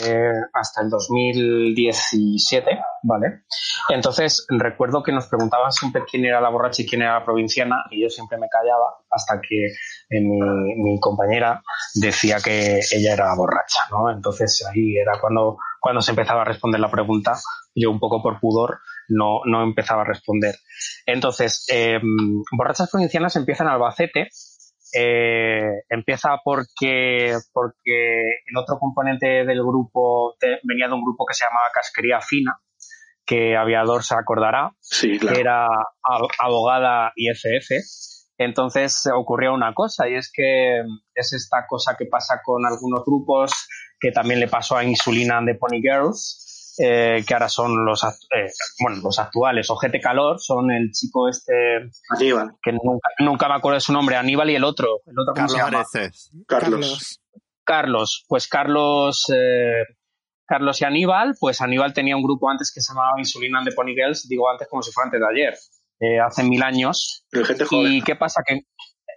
hasta el 2017, ¿vale? Entonces recuerdo que nos preguntaban siempre quién era la borracha y quién era la provinciana y yo siempre me callaba hasta que eh, mi, mi compañera decía que ella era borracha, ¿no? Entonces ahí era cuando, cuando se empezaba a responder la pregunta, yo un poco por pudor no, no empezaba a responder. Entonces, eh, borrachas provincianas empiezan en Albacete, eh, empieza porque, porque el otro componente del grupo te- venía de un grupo que se llamaba Casquería Fina, que Aviador se acordará, Sí, que era ab- abogada y FF. Entonces ocurrió una cosa y es que es esta cosa que pasa con algunos grupos que también le pasó a Insulina and the Pony Girls, eh, que ahora son los, eh, bueno, los actuales. Ojete Calor son el chico este Aníbal, que nunca, nunca me acuerdo de su nombre, Aníbal y el otro. El otro ¿cómo Carlos se llama? Areces. Carlos. Carlos, pues Carlos, eh, Carlos y Aníbal, pues Aníbal tenía un grupo antes que se llamaba Insulina and the Pony Girls, digo antes como si fuera antes de ayer, eh, hace mil años. El gente joven. ¿Y qué pasa? Que,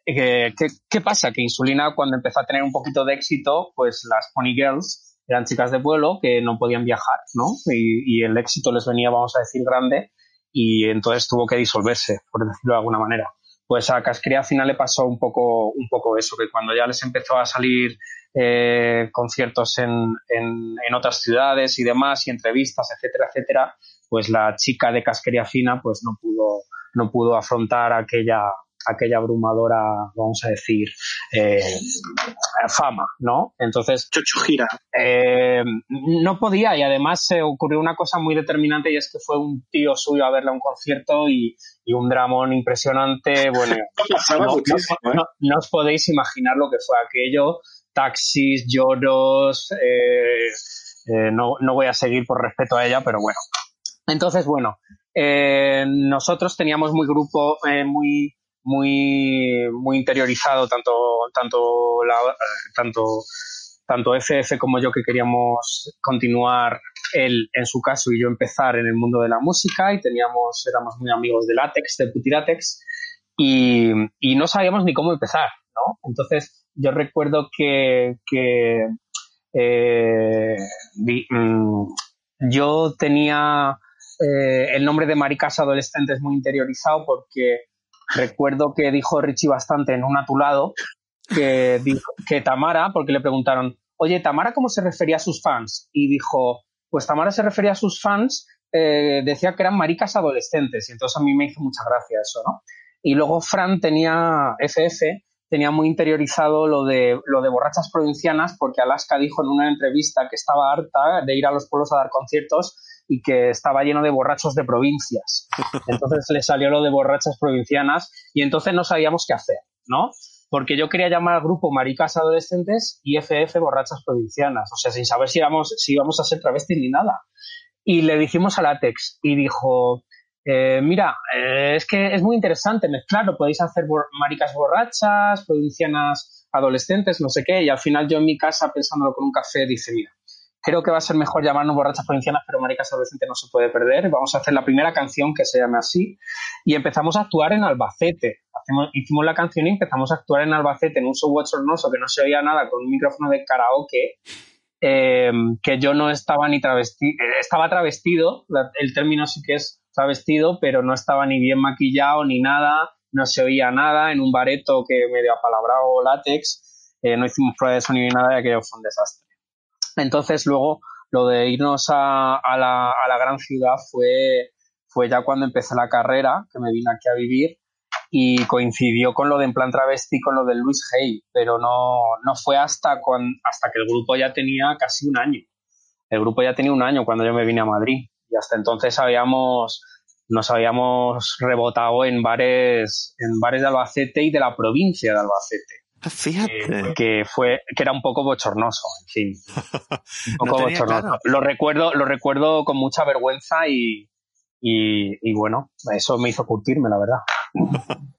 que- que- ¿Qué pasa? Que Insulina cuando empezó a tener un poquito de éxito, pues las Pony Girls eran chicas de pueblo que no podían viajar, ¿no? Y, el éxito les venía, vamos a decir, grande y entonces tuvo que disolverse, por decirlo de alguna manera. Pues a Casquería al final le pasó un poco, un poco eso, que cuando ya les empezó a salir eh, conciertos en, en, en otras ciudades y demás, y entrevistas, etcétera, etcétera, pues la chica de Casquería Fina pues no pudo, no pudo afrontar aquella, aquella abrumadora, vamos a decir, eh, fama, ¿no? Entonces, Chocho gira. eh, no podía y además se ocurrió una cosa muy determinante y es que fue un tío suyo a verle a un concierto y, y un dramón impresionante, bueno, no, no- ¿eh? no- no os podéis imaginar lo que fue aquello, taxis, lloros, eh, eh, no, no voy a seguir por respeto a ella, pero bueno. Entonces, bueno, eh, nosotros teníamos muy grupo, eh, muy, muy, muy interiorizado, tanto, tanto, la, eh, tanto, tanto FF como yo que queríamos continuar él en su caso y yo empezar en el mundo de la música y teníamos, éramos muy amigos de Látex, de Putiratex y, y no sabíamos ni cómo empezar, ¿no? Entonces yo recuerdo que, que eh, di- mm, yo tenía eh, el nombre de maricas adolescentes muy interiorizado porque recuerdo que dijo Richie bastante en un a tu lado que, dijo, que Tamara, porque le preguntaron, oye, Tamara, ¿cómo se refería a sus fans? Y dijo, pues Tamara se refería a sus fans, eh, decía que eran maricas adolescentes, y entonces a mí me hizo mucha gracia eso, ¿no? Y luego Fran tenía, FF, tenía muy interiorizado lo de, lo de borrachas provincianas, porque Alaska dijo en una entrevista que estaba harta de ir a los pueblos a dar conciertos y que estaba lleno de borrachos de provincias. Entonces le salió lo de borrachas provincianas y entonces no sabíamos qué hacer, ¿no? Porque yo quería llamar al grupo Maricas Adolescentes y FF Borrachas Provincianas, o sea, sin saber si si íbamos a ser travestis ni nada. Y le dijimos a Látex y dijo, eh, mira, eh, es que es muy interesante mezclarlo, podéis hacer bor- maricas borrachas, provincianas adolescentes, no sé qué, y al final yo en mi casa pensándolo con un café dice, mira, creo que va a ser mejor llamarnos borrachas provincianas, pero maricas adolescentes no se puede perder, vamos a hacer la primera canción que se llame así, y empezamos a actuar en Albacete. Hacemos- hicimos la canción y empezamos a actuar en Albacete en un show bochornoso que no se oía nada con un micrófono de karaoke eh, que yo no estaba ni travestido, estaba travestido, el término sí que es travestido, pero no estaba ni bien maquillado ni nada, no se oía nada, en un bareto que medio apalabrado látex, eh, no hicimos prueba de sonido ni nada y aquello fue un desastre. Entonces luego lo de irnos a, la, gran ciudad fue, fue ya cuando empecé la carrera, que me vine aquí a vivir, y coincidió con lo de En Plan Travesti, con lo de Luis Hay, pero no, no fue hasta, hasta que el grupo ya tenía casi un año. El grupo ya tenía un año cuando yo me vine a Madrid y hasta entonces habíamos, nos habíamos rebotado en bares, en bares de Albacete y de la provincia de Albacete, Fíjate. eh, que fue, que era un poco bochornoso, en fin. Un poco bochornoso. claro. Lo recuerdo, lo recuerdo con mucha vergüenza y, y, y bueno, eso me hizo curtirme, la verdad.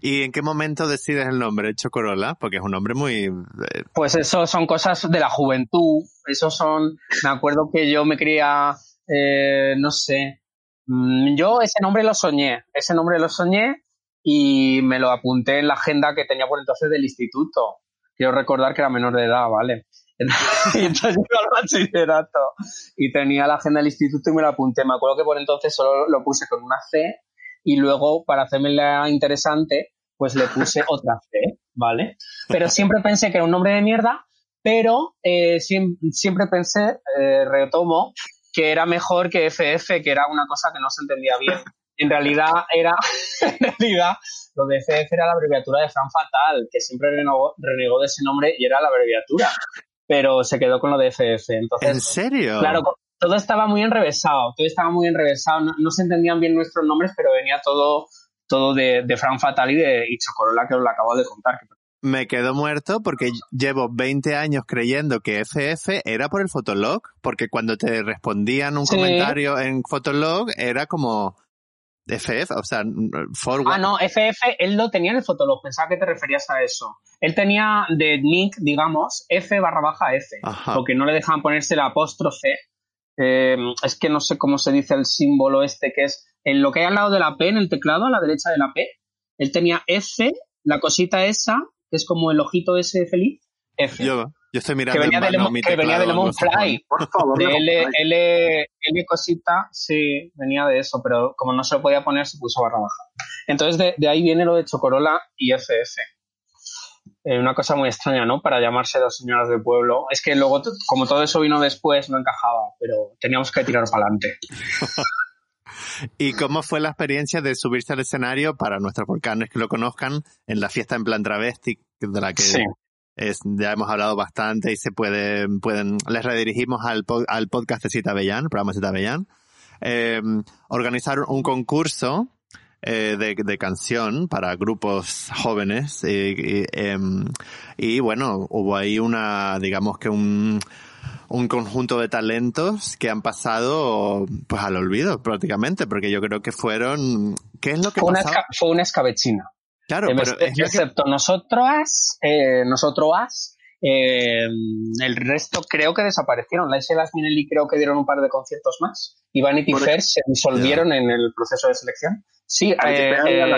¿Y en qué momento decides el nombre Chocorola? Porque es un nombre muy... eh, Pues eso son cosas de la juventud. Eso son. Me acuerdo que yo me quería. eh, no sé. Mm, Yo ese nombre lo soñé. Ese nombre lo soñé y me lo apunté en la agenda que tenía por entonces del instituto. Quiero recordar que era menor de edad, ¿vale? y entonces iba al bachillerato y tenía la agenda del instituto y me lo apunté. Me acuerdo que por entonces solo lo puse con una C y luego para hacerme la interesante pues le puse otra C, ¿vale? Pero siempre pensé que era un nombre de mierda, pero eh, siem- siempre pensé, eh, retomo, que era mejor que FF, que era una cosa que no se entendía bien. En realidad era, en realidad, lo de FF era la abreviatura de Fran Fatal, que siempre renegó, renegó de ese nombre y era la abreviatura, pero se quedó con lo de FF. ¿En Entonces, serio? Claro, todo estaba muy enrevesado, todo estaba muy enrevesado, no, no se entendían bien nuestros nombres, pero venía todo, todo de, de Fran Fatal y de y Chocorola, que os lo acabo de contar. Me quedo muerto porque llevo 20 años creyendo que FF era por el Fotolog, porque cuando te respondían un Sí. comentario en Fotolog era como FF, o sea, forward. Ah, no, FF, él lo tenía en el Fotolog, pensaba que te referías a eso. Él tenía de nick, digamos, F barra baja F, Ajá. porque no le dejaban ponerse la apóstrofe. Eh, es que no sé cómo se dice el símbolo este, que es en lo que hay al lado de la P, en el teclado, a la derecha de la P. Él tenía F, la cosita esa, que es como el ojito ese feliz, F. Yo, Yo estoy que mirando venía en de, Lemon, que venía de Lemon. Fly. Por favor, De L, ay, L, L cosita, sí, venía de eso, pero como no se lo podía poner, se puso barra baja. Entonces de, de ahí viene lo de Chocorola y FF. Eh, una cosa muy extraña, ¿no? Para llamarse dos señoras del pueblo. Es que luego, como todo eso vino después, no encajaba, pero teníamos que tirar para adelante. ¿Y cómo fue la experiencia de subirse al escenario para nuestros volcanes que lo conozcan en la fiesta en plan travesti, de la que Sí. Es, ya hemos hablado bastante y se puede, pueden, les redirigimos al, al podcast de Cita Bellán, programa Cita Bellán, eh, organizar un concurso eh, de, de canción para grupos jóvenes y, y, em, y, bueno, hubo ahí una, digamos que un, un conjunto de talentos que han pasado pues al olvido prácticamente, porque yo creo que fueron, ¿qué es lo que Fue una, pasaba? fue una escabechina. Claro, Em, pero ex- es lo que- excepto nosotros, eh, nosotros, eh, el resto creo que desaparecieron. La S. Las Minelli creo que dieron un par de conciertos más. Y Vanity Por Fair se disolvieron en el proceso de selección. Sí, eh, eh.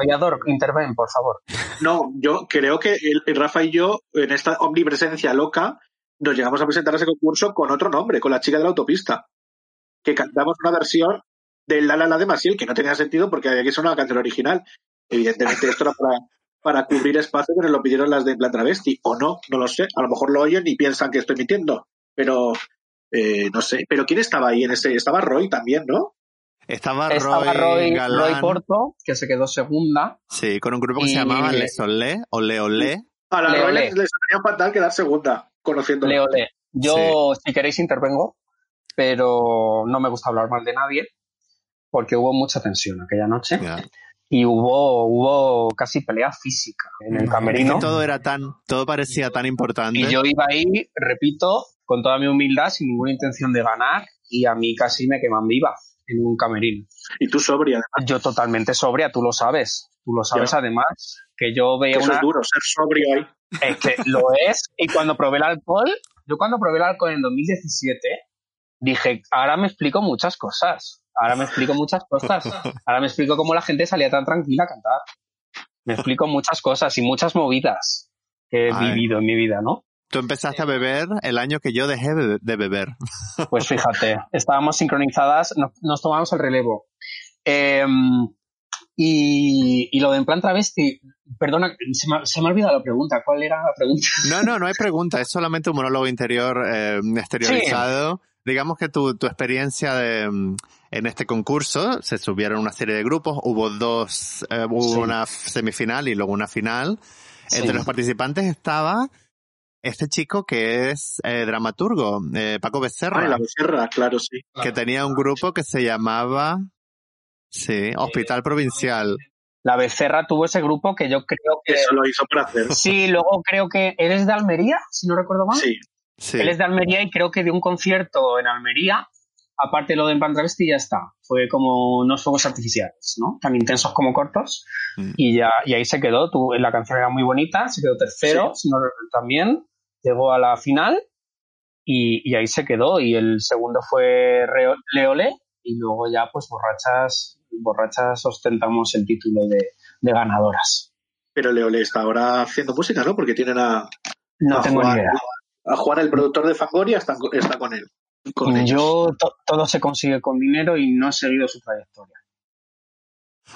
Aviador, interven, por favor. No, yo creo que el, el Rafa y yo, en esta omnipresencia loca, nos llegamos a presentar a ese concurso con otro nombre, con la chica de la autopista. Que cantamos una versión del La La La de Masiel, que no tenía sentido porque había que ser una canción original. Evidentemente, esto era para, para cubrir espacio que nos lo pidieron las de Plan Travesti. O no, no lo sé. A lo mejor lo oyen y piensan que estoy mintiendo. Pero, eh, no sé. Pero ¿quién estaba ahí en ese? Estaba Roy también, ¿no? estaba, Estaba Roy, Roy, Galán, Roy Porto, que se quedó segunda. sí, con un grupo que y- se llamaba Les Olé, Ole Olé, A la Leo, Roy les, fatal quedar segunda, conociendo. Le. Yo, si queréis, intervengo, pero no me gusta hablar mal de nadie, porque hubo mucha tensión aquella noche. Y hubo, hubo casi pelea física en el Es camerino. que todo era tan, todo parecía tan importante. Y yo iba ahí, repito, con toda mi humildad, sin ninguna intención de ganar, y a mí casi me queman viva en un camerino. Y tú sobria, además. Yo totalmente sobria, tú lo sabes. Tú lo sabes Ya. además, que yo Que veía eso una... es duro, ser sobrio ahí. Es que lo es. Y cuando probé el alcohol, yo cuando probé el alcohol en 2017, dije, ahora me explico muchas cosas. Ahora me explico muchas cosas. Ahora me explico cómo la gente salía tan tranquila a cantar. Me explico muchas cosas y muchas movidas que he Ay. vivido en mi vida, ¿no? Tú empezaste a beber el año que yo dejé de, beber. Pues fíjate, estábamos sincronizadas, nos, nos tomamos el relevo. Eh, y, y lo de en plan travesti, perdona, se me, ha- se me ha olvidado la pregunta. ¿Cuál era la pregunta? No, no, no hay pregunta, es solamente un monólogo interior eh, exteriorizado. Digamos que tu, tu experiencia de, en este concurso, se subieron una serie de grupos, hubo dos, eh, hubo Sí. una semifinal y luego una final. Entre Sí. los participantes estaba este chico que es eh, dramaturgo, eh, Paco Becerra, Ah, la Becerra, claro, sí. que tenía un grupo que se llamaba, sí, Hospital Provincial. La Becerra tuvo ese grupo que yo creo que... Eso lo hizo por hacer. Sí, luego creo que... ¿Eres de Almería, si no recuerdo mal? Sí. Sí. Él es de Almería y creo que dio un concierto en Almería. Aparte de lo de En plan travesti, ya está. Fue como unos fuegos artificiales, ¿no? Tan intensos como cortos. Mm. Y ya y ahí se quedó. Tu- la canción era muy bonita, se quedó tercero, si no recuerdo también. Llegó a la final y, y ahí se quedó. Y el segundo fue Leole y luego ya, pues, borrachas, borrachas ostentamos el título de, de ganadoras. Pero Leole está ahora haciendo música, ¿no? Porque tienen a, No a tengo Juan, ni idea. a Juan, el productor de Fangoria, está, está con él. Con ellos. Yo, to- todo se consigue con dinero y no he seguido su trayectoria.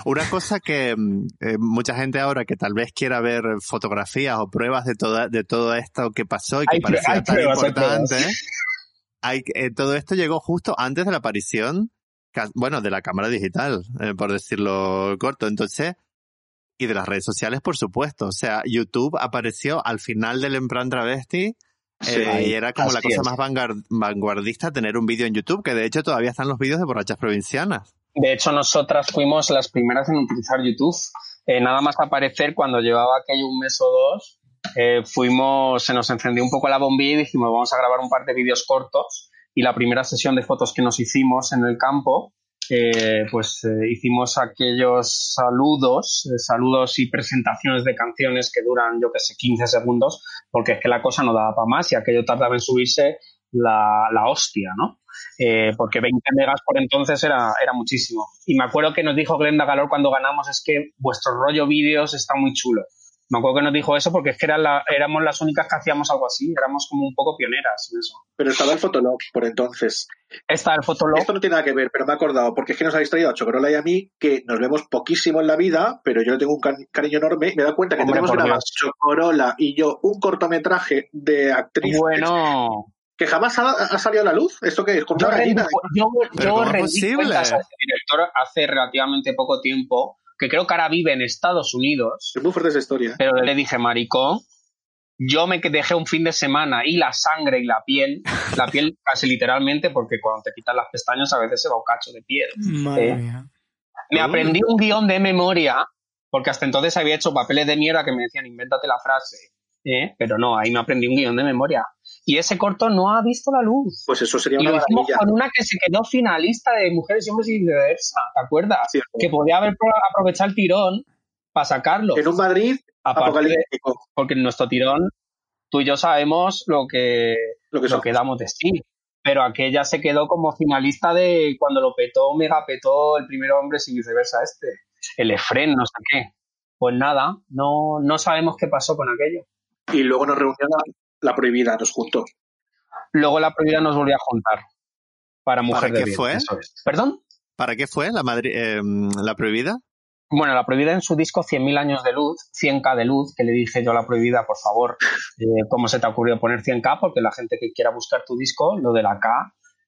Una cosa que mm, eh, mucha gente ahora que tal vez quiera ver fotografías o pruebas de toda, de todo esto que pasó y que Hay parecía hay tan pruebas, importante, pruebas. hay- eh, todo esto llegó justo antes de la aparición, bueno, de la cámara digital, eh, por decirlo corto. Entonces, y de las redes sociales, por supuesto. O sea, YouTube apareció al final del En Plan Travesti Sí, eh, y era como la cosa es. más vanguard- vanguardista tener un vídeo en YouTube, que de hecho todavía están los vídeos de borrachas provincianas. De hecho, nosotras fuimos las primeras en utilizar YouTube. Eh, nada más aparecer cuando llevaba aquello un mes o dos, eh, fuimos, se nos encendió un poco la bombilla y dijimos, vamos a grabar un par de vídeos cortos. Y la primera sesión de fotos que nos hicimos en el campo, pues eh, hicimos aquellos saludos, eh, saludos y presentaciones de canciones que duran, yo que sé, 15 segundos, porque es que la cosa no daba para más y aquello tardaba en subirse la, la hostia, ¿no? Eh, porque 20 megas por entonces era, era muchísimo. Y me acuerdo que nos dijo Glenda Galor cuando ganamos es que vuestro rollo vídeos está muy chulo. Me acuerdo que nos dijo eso porque es que eran la- éramos las únicas que hacíamos algo así, éramos como un poco pioneras en eso. Pero estaba el Fotolog por entonces. Está el Fotolog, Esto no tiene nada que ver, pero me he acordado, porque es que nos habéis traído a Chocorola y a mí, que nos vemos poquísimo en la vida, pero yo le tengo un cari- cariño enorme. Me he dado cuenta que Hombre, tenemos grabado Dios. Chocorola y yo un cortometraje de actriz bueno, que jamás ha, ha salido a la luz. ¿Esto qué es? Con yo una rendí, gallina. yo, ¿Pero yo cómo es rendí posible? cuentas a ese director hace relativamente poco tiempo, que creo que ahora vive en Estados Unidos, Es muy fuerte esa historia. pero le dije, maricón, yo me que- dejé un fin de semana y la sangre y la piel, la piel casi literalmente, porque cuando te quitan las pestañas a veces se va un cacho de piel. Madre Eh. mía. Me aprendí un guion de memoria, porque hasta entonces había hecho papeles de mierda que me decían, invéntate la frase. ¿eh? Pero no, ahí me aprendí un guion de memoria. Y ese corto no ha visto la luz. Pues eso sería Y una lo hicimos con una que se quedó finalista de Mujeres y Hombres y viceversa, ¿te acuerdas? Que podía haber pro- aprovechado el tirón para sacarlo. En un Madrid Aparte de- apocalíptico. porque en nuestro tirón, tú y yo sabemos lo que, Lo que lo que damos de sí. Pero aquella se quedó como finalista de cuando lo petó, mega petó el primer hombre y viceversa este. El Efren, no sé qué. Pues nada, no, no sabemos qué pasó con aquello. Y luego nos reunió la, prohibida, nos juntó. Luego la prohibida nos volvió a juntar. Para Mujer de qué Bien, fue? eso es. ¿Perdón? ¿Para qué fue la, Madri- eh, la prohibida? Bueno, la prohibida en su disco 100.000 años de luz, 100k de luz, que le dije yo a la prohibida, por favor, eh, ¿cómo se te ha ocurrido poner 100k? Porque la gente que quiera buscar tu disco, lo de la K,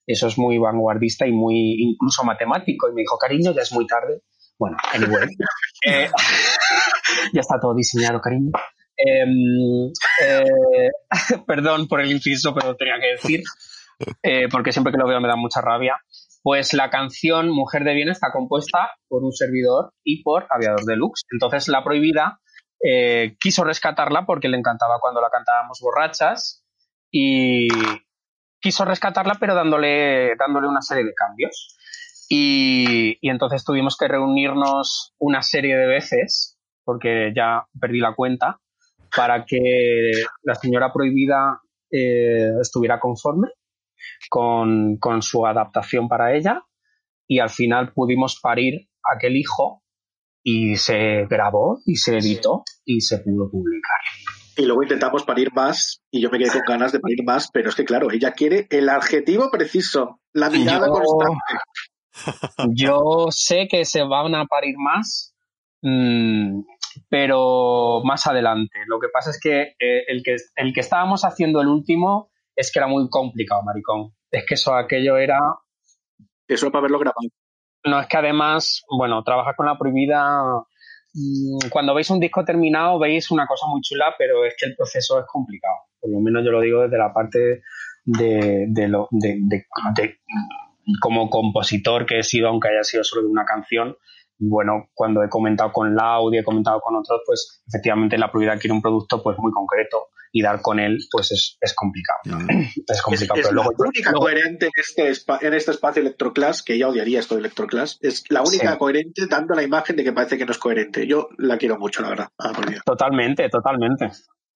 eso es muy vanguardista y muy incluso matemático. Y me dijo, cariño, ya es muy tarde. Bueno, anyway. Eh, ya está todo diseñado, cariño. Em, eh, perdón por el inciso, pero tenía que decir, eh, porque siempre que lo veo me da mucha rabia. Pues la canción Mujer de Bien está compuesta por un servidor y por Aviador Deluxe. Entonces La Prohibida eh, quiso rescatarla porque le encantaba cuando la cantábamos borrachas y quiso rescatarla pero dándole, dándole una serie de cambios. Y entonces tuvimos que reunirnos una serie de veces, porque ya perdí la cuenta, para que la señora prohibida eh, estuviera conforme con, con su adaptación para ella y al final pudimos parir aquel hijo y se grabó y se editó y se pudo publicar. Y luego intentamos parir más y yo me quedé con ganas de parir más, pero es que claro, ella quiere el adjetivo preciso, la mirada Yo- constante. Yo sé que se van a parir más, mm, pero más adelante. Lo que pasa es que, eh, el que el que estábamos haciendo el último es que era muy complicado, maricón. Es que eso, aquello era Eso para verlo grabado. No, es que además, bueno, trabajar con la prohibida. mm, Cuando veis un disco terminado, veis una cosa muy chula, pero es que el proceso es complicado. Por lo menos yo lo digo desde la parte de, de lo, de, de- de- como compositor que he sido, aunque haya sido solo de una canción. Bueno, cuando he comentado con Laud y he comentado con otros, pues efectivamente la prohibida quiere un producto pues muy concreto y dar con él pues es, es complicado. Es Es, complicado. es pero la luego, única luego- coherente en este, espa- en este espacio Electroclass, que ella odiaría esto de Electroclass, es la única Sí. coherente dando la imagen de que parece que no es coherente. Yo la quiero mucho, la verdad. Ah, por Dios. Totalmente, totalmente.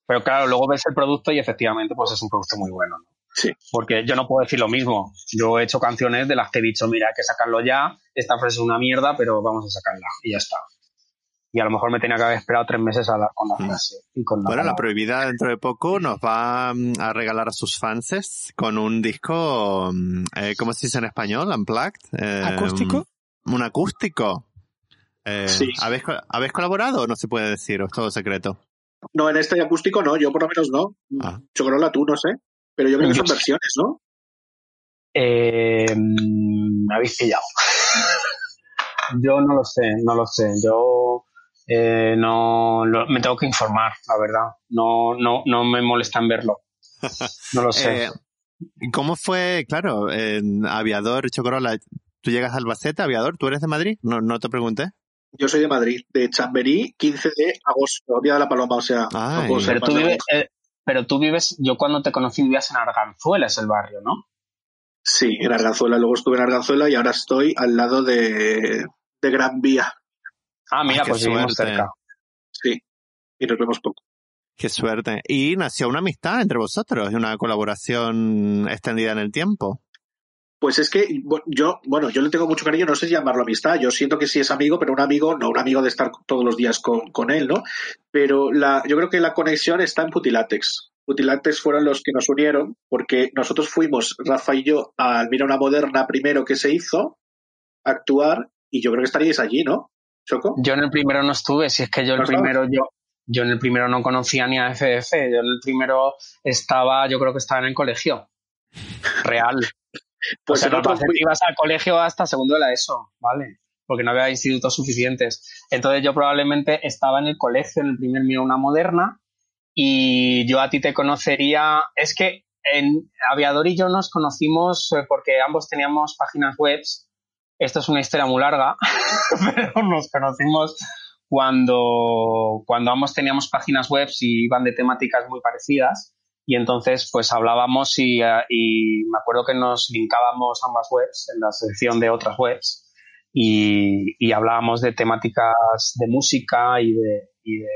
Pero claro, luego ves el producto y efectivamente pues es un producto muy bueno. ¿no? Sí. Porque yo no puedo decir lo mismo. Yo he hecho canciones de las que he dicho, mira, hay que sacarlo ya, esta frase es una mierda, pero vamos a sacarla y ya está. Y a lo mejor me tenía que haber esperado tres meses a la- con la Mm. frase y con la Bueno, la prohibida dentro de poco nos va mm, a regalar a sus fans con un disco, mm, eh, ¿cómo se dice en español? Unplugged. Eh, ¿Acústico? Un, un acústico. Eh, Sí. ¿habéis, ¿Habéis colaborado o no se puede decir? ¿O es todo secreto? No, en este acústico no, yo por lo menos no. Ah. Chocorola tú, no sé. Pero yo creo que son versiones, ¿no? Eh, mm, me habéis pillado. yo no lo sé, no lo sé. Yo eh, no lo- me tengo que informar, la verdad. No, no, no me molesta en verlo. No lo sé. Eh, ¿Cómo fue, claro, en Aviador, Chocorola, tú llegas a Albacete, Aviador, ¿tú eres de Madrid? No, no te pregunté. Yo soy de Madrid, de Chamberí, 15 de agosto, Día de la Paloma, o sea, Ay. pero, tú vives, pero tú vives, yo cuando te conocí vivías en Arganzuela, es el barrio, ¿no? Sí, en Arganzuela, luego estuve en Arganzuela y ahora estoy al lado de, de Gran Vía. Ah, mira, Ay, pues vivimos suerte. cerca. Sí, y nos vemos poco. Qué suerte. Y nació una amistad entre vosotros, y una colaboración extendida en el tiempo. Pues es que yo, bueno, yo le tengo mucho cariño, no sé si llamarlo amistad, yo siento que sí es amigo, pero un amigo, no un amigo de estar todos los días con, con él, ¿no? Pero la, yo creo que la conexión está en Putilátex. Putilátex fueron los que nos unieron, porque nosotros fuimos, Rafa y yo, al Mira una Moderna primero que se hizo, a actuar, y yo creo que estaríais allí, ¿no? Choco. Yo en el primero no estuve, si es que yo el primero, yo, yo en el primero no conocía ni a FF, yo en el primero estaba, yo creo que estaba en el colegio. Real. Pues o sea, en normalmente fui- ibas al colegio hasta segundo de la ESO, ¿vale? Porque no había institutos suficientes. Entonces yo probablemente estaba en el colegio, en el primer Mira una Moderna, y yo a ti te conocería. Es que en Aviador y yo nos conocimos eh, porque ambos teníamos páginas web. Esto es una historia muy larga, pero nos conocimos cuando, cuando ambos teníamos páginas web y iban de temáticas muy parecidas. Y entonces, pues hablábamos y, eh, y me acuerdo que nos linkábamos ambas webs en la sección de otras webs y, y hablábamos de temáticas de música y de, y de...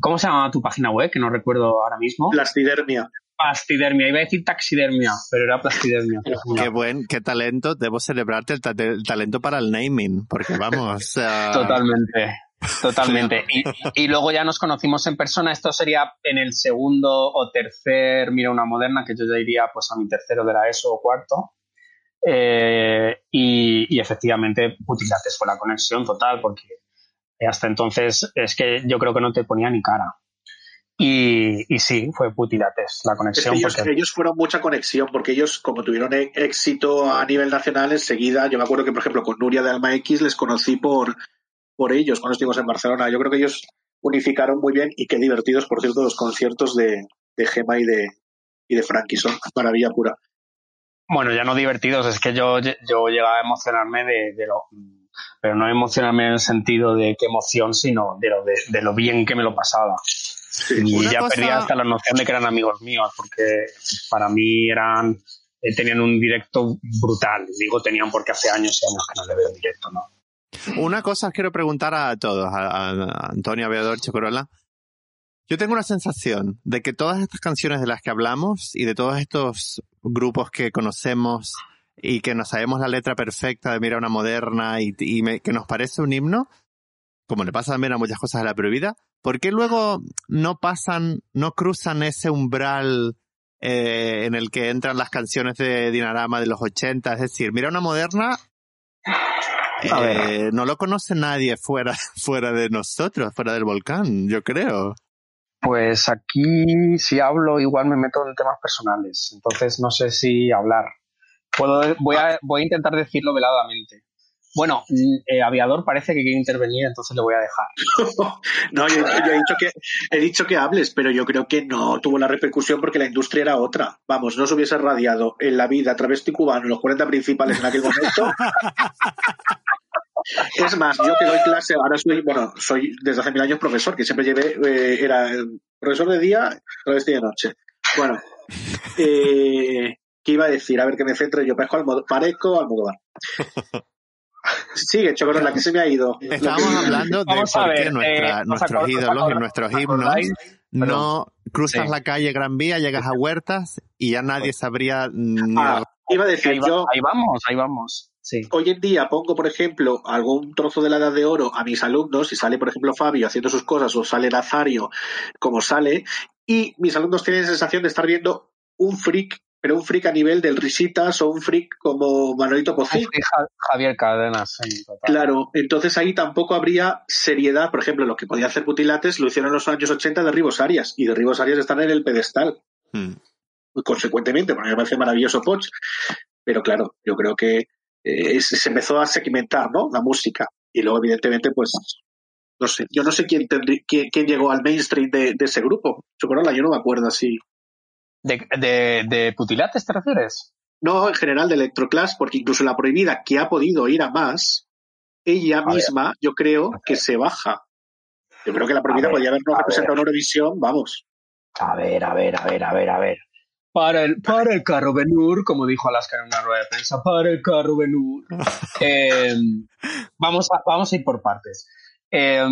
¿Cómo se llamaba tu página web? Que no recuerdo ahora mismo. Plastidermia. Plastidermia. Iba a decir taxidermia, pero era plastidermia. Qué buen, qué talento. Debo celebrarte el, ta- el talento para el naming, porque vamos. Totalmente. Totalmente. Y, y luego ya nos conocimos en persona. Esto sería en el segundo o tercer Mira una Moderna, que yo ya iría pues a mi tercero de la ESO o cuarto. Eh, y, y efectivamente Putilates fue la conexión total, porque hasta entonces es que yo creo que no te ponía ni cara. Y, y sí, fue Putilates la Es conexión. que ellos, porque- ellos fueron mucha conexión, porque ellos, como tuvieron e- éxito a nivel nacional, enseguida, yo me acuerdo que, por ejemplo, con Nuria de Alma X les conocí por, por ellos cuando estuvimos en Barcelona. Yo creo que ellos unificaron muy bien y qué divertidos, por cierto, los conciertos de, de Gema y de, y de Frankie. Son maravilla pura. Bueno, ya no divertidos, es que yo, yo llegaba a emocionarme de, de lo. Pero no emocionarme en el sentido de qué emoción, sino de lo, de, de lo bien que me lo pasaba. y Una ya cosa- perdí hasta la noción de que eran amigos míos, porque para mí eran. eh, tenían un directo brutal. Digo tenían porque hace años y años que no le veo en directo, ¿no? Una cosa os quiero preguntar a todos, a, a Antonio Aviador Chocorola. Yo tengo una sensación de que todas estas canciones de las que hablamos y de todos estos grupos que conocemos y que nos sabemos la letra perfecta de Mira una moderna y, que nos parece un himno, como le pasa también a muchas cosas de la prohibida, ¿por qué luego no pasan, no cruzan ese umbral eh, en el que entran las canciones de Dinarama de los 80? Es decir, Mira una moderna. Eh, no lo conoce nadie fuera, fuera de nosotros, fuera del volcán, yo creo. Pues aquí, si hablo, igual me meto en temas personales. Entonces no sé si hablar. Puedo, voy, a, voy a intentar decirlo veladamente. Bueno, mm, eh, Aviador parece que quiere intervenir, entonces le voy a dejar. No, yo, yo he, dicho que, he dicho que hables, pero yo creo que no tuvo la repercusión porque la industria era otra. Vamos, no se hubiese radiado en la vida travesti cubano los 40 principales en aquel momento. Es más, yo que doy clase, ahora soy, bueno, soy desde hace mil años profesor, que siempre llevé, eh, era profesor de día, travesti de noche. Bueno, eh, ¿qué iba a decir? A ver que me centre, yo parezco Almodóvar. Parezco Almodóvar. Sigue, Chocorón, la que se me ha ido. Estábamos hablando de Vamos a por qué ver, nuestra- eh, ¿os nuestros ídolos y os nuestros himnos no cruzas Sí. la calle Gran Vía, llegas a Huertas y ya nadie sabría Ah, iba a decir, Ahí, va- yo ahí vamos, ahí vamos. Sí. hoy en día pongo, por ejemplo, algún trozo de la edad de oro a mis alumnos y sale, por ejemplo, Fabio haciendo sus cosas o sale Nazario como sale y mis alumnos tienen la sensación de estar viendo un freak, pero un freak a nivel del Risitas o un freak como Manolito Pocí. Sí, Ja- Javier Cadenas, sí, total. Claro, entonces ahí tampoco habría seriedad. Por ejemplo, lo que podía hacer Putilates lo hicieron en los años 80 de Ribos Arias y de Ribos Arias están en el pedestal. Hmm. Muy consecuentemente, porque me parece maravilloso Poch. Pero claro, yo creo que eh, se empezó a segmentar ¿no? la música. Y luego, evidentemente, pues, no sé. Yo no sé quién, tendrí- quién, quién llegó al mainstream de, de ese grupo. Chocorola, yo no me acuerdo así. ¿De, de, de Putilates te refieres? No, en general de Electroclass, porque incluso la prohibida, que ha podido ir a más, ella misma, yo creo que se baja. Yo creo que la prohibida podría habernos representado en Eurovisión, vamos. A ver, a ver, a ver, a ver, a ver. Para el, para el carro Benur, como dijo Alaska en una rueda de prensa, para el carro Benur. Eh, vamos, a, vamos a ir por partes. Eh,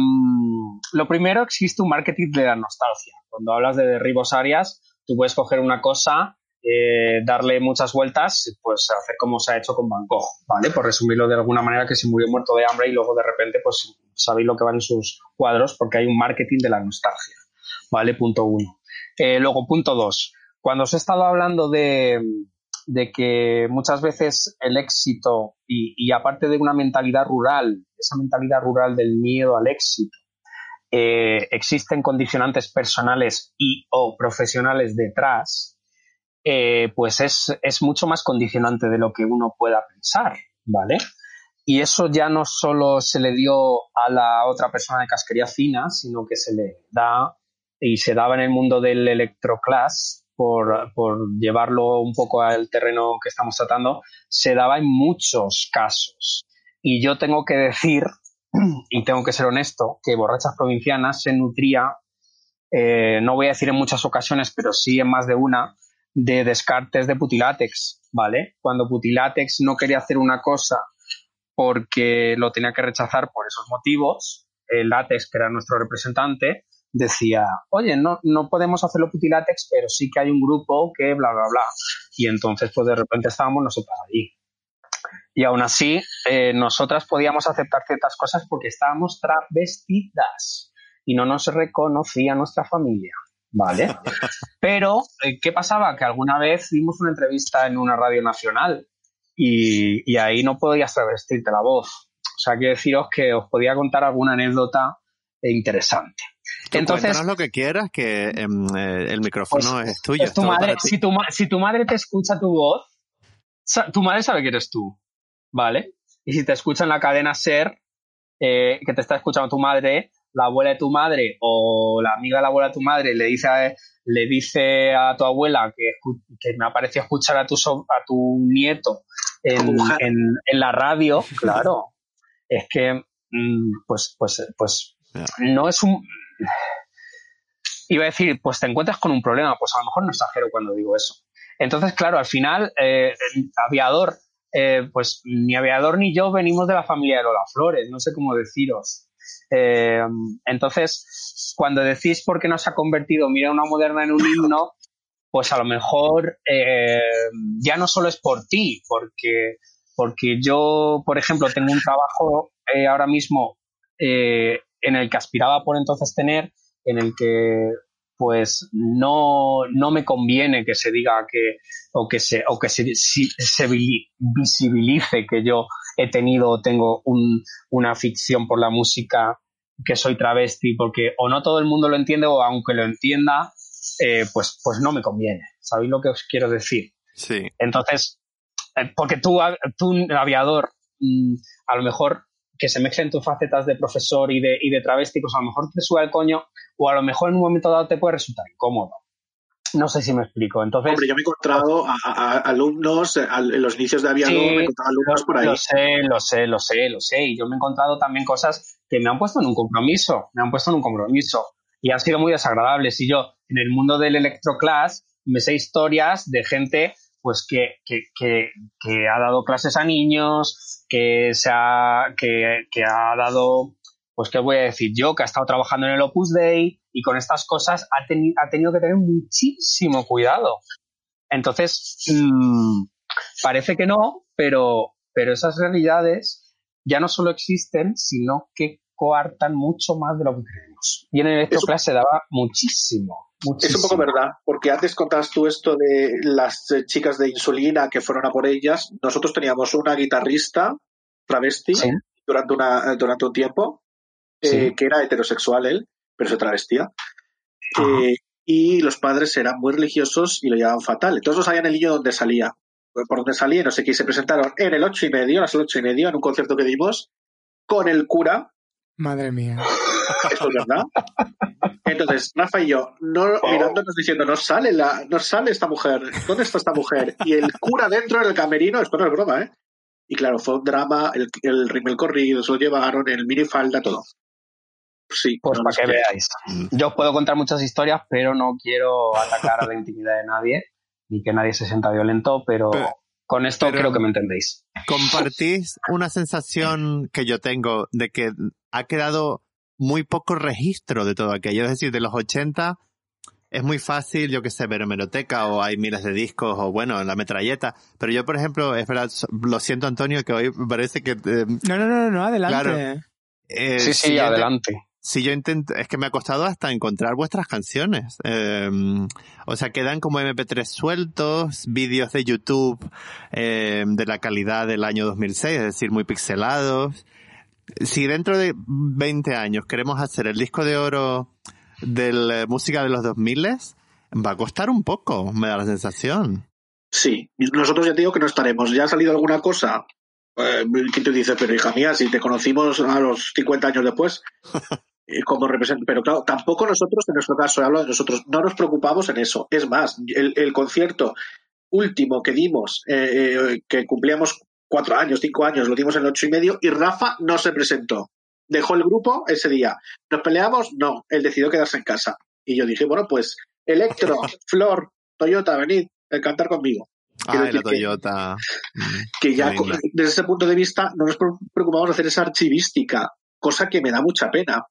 lo primero, existe un marketing de la nostalgia. Cuando hablas de derribos Arias, tú puedes coger una cosa eh, darle muchas vueltas, pues hacer como se ha hecho con Van ¿vale? Por resumirlo de alguna manera, que se murió muerto de hambre y luego de repente, pues sabéis lo que van en sus cuadros porque hay un marketing de la nostalgia, ¿vale? Punto uno. Eh, luego, punto dos. Cuando os he estado hablando de, de que muchas veces el éxito y, aparte de una mentalidad rural, esa mentalidad rural del miedo al éxito, eh, existen condicionantes personales y o profesionales detrás, eh, pues es, es mucho más condicionante de lo que uno pueda pensar, ¿vale? Y eso ya no solo se le dio a la otra persona de casquería fina, sino que se le da y se daba en el mundo del electroclass, por, por llevarlo un poco al terreno que estamos tratando, se daba en muchos casos. Y yo tengo que decir, y tengo que ser honesto, que Borrachas Provincianas se nutría, eh, no voy a decir en muchas ocasiones, pero sí en más de una, de descartes de Putilátex, ¿vale? Cuando Putilátex no quería hacer una cosa porque lo tenía que rechazar por esos motivos, el látex, que era nuestro representante, decía, oye, no, no podemos hacerlo putilátex, pero sí que hay un grupo que bla, bla, bla. Y entonces, pues de repente estábamos nosotras allí. Y aún así, eh, nosotras podíamos aceptar ciertas cosas porque estábamos travestidas y no nos reconocía nuestra familia. ¿Vale? Pero, eh, ¿qué pasaba? Que alguna vez dimos una entrevista en una radio nacional y, y ahí no podías travestirte la voz. O sea, quiero deciros que os podía contar alguna anécdota interesante. Tú Entonces, lo que quieras, que eh, el micrófono pues, es tuyo. Es tu madre, si, tu, si tu madre te escucha tu voz, tu madre sabe que eres tú, ¿vale? Y si te escucha en la cadena SER, eh, que te está escuchando tu madre, la abuela de tu madre o la amiga de la abuela de tu madre le dice a, le dice a tu abuela que, que me ha parecido escuchar a tu, a tu nieto en, en, en la radio, claro, es que, mm, pues, pues, pues, no es un iba a decir, pues te encuentras con un problema, pues a lo mejor no exagero cuando digo eso. Entonces, claro, al final, eh, aviador, eh, pues ni aviador ni yo venimos de la familia de Lola Flores, no sé cómo deciros. Eh, entonces, cuando decís por qué nos ha convertido Mira una moderna en un himno, pues a lo mejor eh, ya no solo es por ti, porque, porque yo, por ejemplo, tengo un trabajo ahora mismo en el que aspiraba por entonces tener, en el que pues no, no me conviene que se diga que o que se o que se, si, se visibilice que yo he tenido o tengo un, una ficción por la música que soy travesti porque o no todo el mundo lo entiende o aunque lo entienda eh, pues pues no me conviene. Sabéis lo que os quiero decir sí. Entonces eh, porque tú tú aviador mm, a lo mejor que se mezclen tus facetas de profesor y de, y de travesti, pues a lo mejor te sube el coño o a lo mejor en un momento dado te puede resultar incómodo. No sé si me explico. Entonces, Hombre, yo me he encontrado a, a, alumnos a, en los inicios de aviador, sí, me he encontrado alumnos por ahí. Lo sé, lo sé, lo sé, lo sé. Y yo me he encontrado también cosas que me han puesto en un compromiso, me han puesto en un compromiso. Y han sido muy desagradables. Y yo, en el mundo del electroclass, me sé historias de gente pues que, que, que, que ha dado clases a niños, que se ha, que, que ha dado, pues qué voy a decir yo, que ha estado trabajando en el Opus Dei y con estas cosas ha, teni ha tenido que tener muchísimo cuidado. Entonces, mmm, parece que no, pero, pero esas realidades ya no solo existen, sino que coartan mucho más de lo que creemos. Y en el electroclass se daba muchísimo. Muchísimo. Es un poco verdad, porque antes contabas tú esto de las chicas de insulina que fueron a por ellas. Nosotros teníamos una guitarrista travesti Sí. durante, una, durante un tiempo, Sí. eh, que era heterosexual él, pero se travestía. Eh, y los padres eran muy religiosos y lo llevaban fatal. Entonces no sabían el niño dónde salía, por dónde salía, no sé qué. Y se presentaron en el ocho y medio, a las ocho y medio, en un concierto que dimos, con el cura, Madre mía. esto es verdad. Entonces, Rafa y yo, no, mirándonos diciendo, no sale la, no sale esta mujer, ¿dónde está esta mujer? Y el cura dentro del camerino, esto no es broma, ¿eh? Y claro, fue un drama, el, el rimel corrido, se lo llevaron, el minifalda, todo. Sí. Pues no, para que que- veáis. Yo os puedo contar muchas historias, pero no quiero atacar a la intimidad de nadie, ni que nadie se sienta violento, pero, Pero- con esto pero- creo que me entendéis. compartís una sensación que yo tengo de que ha quedado muy poco registro de todo aquello. Es decir, de los 80, es muy fácil, yo que sé, ver hemeroteca o hay miles de discos o bueno, en la metralleta. Pero yo, por ejemplo, es verdad, lo siento Antonio, que hoy parece que... eh, No, no, no, no, adelante. Claro. eh, Sí, sí, adelante. Si yo intento, es que me ha costado hasta encontrar vuestras canciones. Eh, o sea, quedan como MP3 sueltos, vídeos de YouTube eh, de la calidad del año 2006, es decir, muy pixelados. Si dentro de 20 años queremos hacer el disco de oro de la música de los 2000, va a costar un poco, me da la sensación. Sí, nosotros ya te digo que no estaremos. ¿Ya ha salido alguna cosa? Eh, ¿Quién te dice? Pero hija mía, si te conocimos a los 50 años después, eh, como represent- Pero claro, tampoco nosotros, en nuestro caso, hablo de nosotros, no nos preocupamos en eso. Es más, el, el concierto último que dimos, eh, eh, que cumplíamos cuatro años, cinco años, lo dimos en ocho y medio, y Rafa no se presentó. Dejó el grupo ese día. ¿Nos peleamos? No, él decidió quedarse en casa. Y yo dije, bueno, pues Electro, Flor, Toyota, venid a cantar conmigo. Quiero Ah, la que- Toyota. Que ya desde ese punto de vista no nos pre- preocupamos de hacer esa archivística, cosa que me da mucha pena.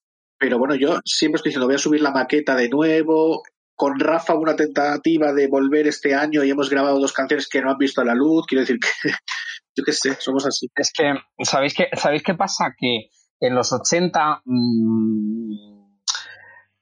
Pero bueno, yo siempre estoy diciendo, voy a subir la maqueta de nuevo. Con Rafa una tentativa de volver este año y hemos grabado dos canciones que no han visto la luz. Quiero decir que, yo qué sé, somos así. Es que, ¿sabéis qué, ¿sabéis qué pasa? Que en los 80, mm,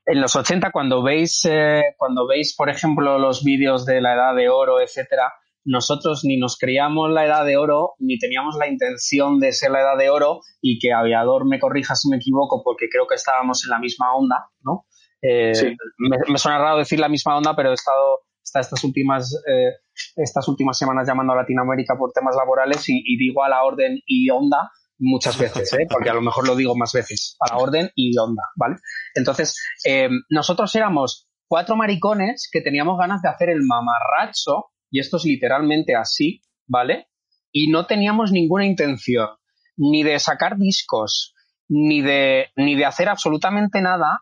en los 80 cuando veis, eh, cuando veis, por ejemplo, los vídeos de la edad de oro, etcétera, nosotros ni nos creíamos la edad de oro, ni teníamos la intención de ser la edad de oro, y que Aviador me corrija si me equivoco, porque creo que estábamos en la misma onda, ¿no? Eh, Sí. me, me suena raro decir la misma onda, pero he estado hasta estas últimas, eh, estas últimas semanas llamando a Latinoamérica por temas laborales y, y digo a la orden y onda muchas veces, ¿eh? porque a lo mejor lo digo más veces, a la orden y onda, ¿vale? Entonces, eh, nosotros éramos cuatro maricones que teníamos ganas de hacer el mamarracho, y esto es literalmente así, ¿vale? Y no teníamos ninguna intención ni de sacar discos, ni de, ni de hacer absolutamente nada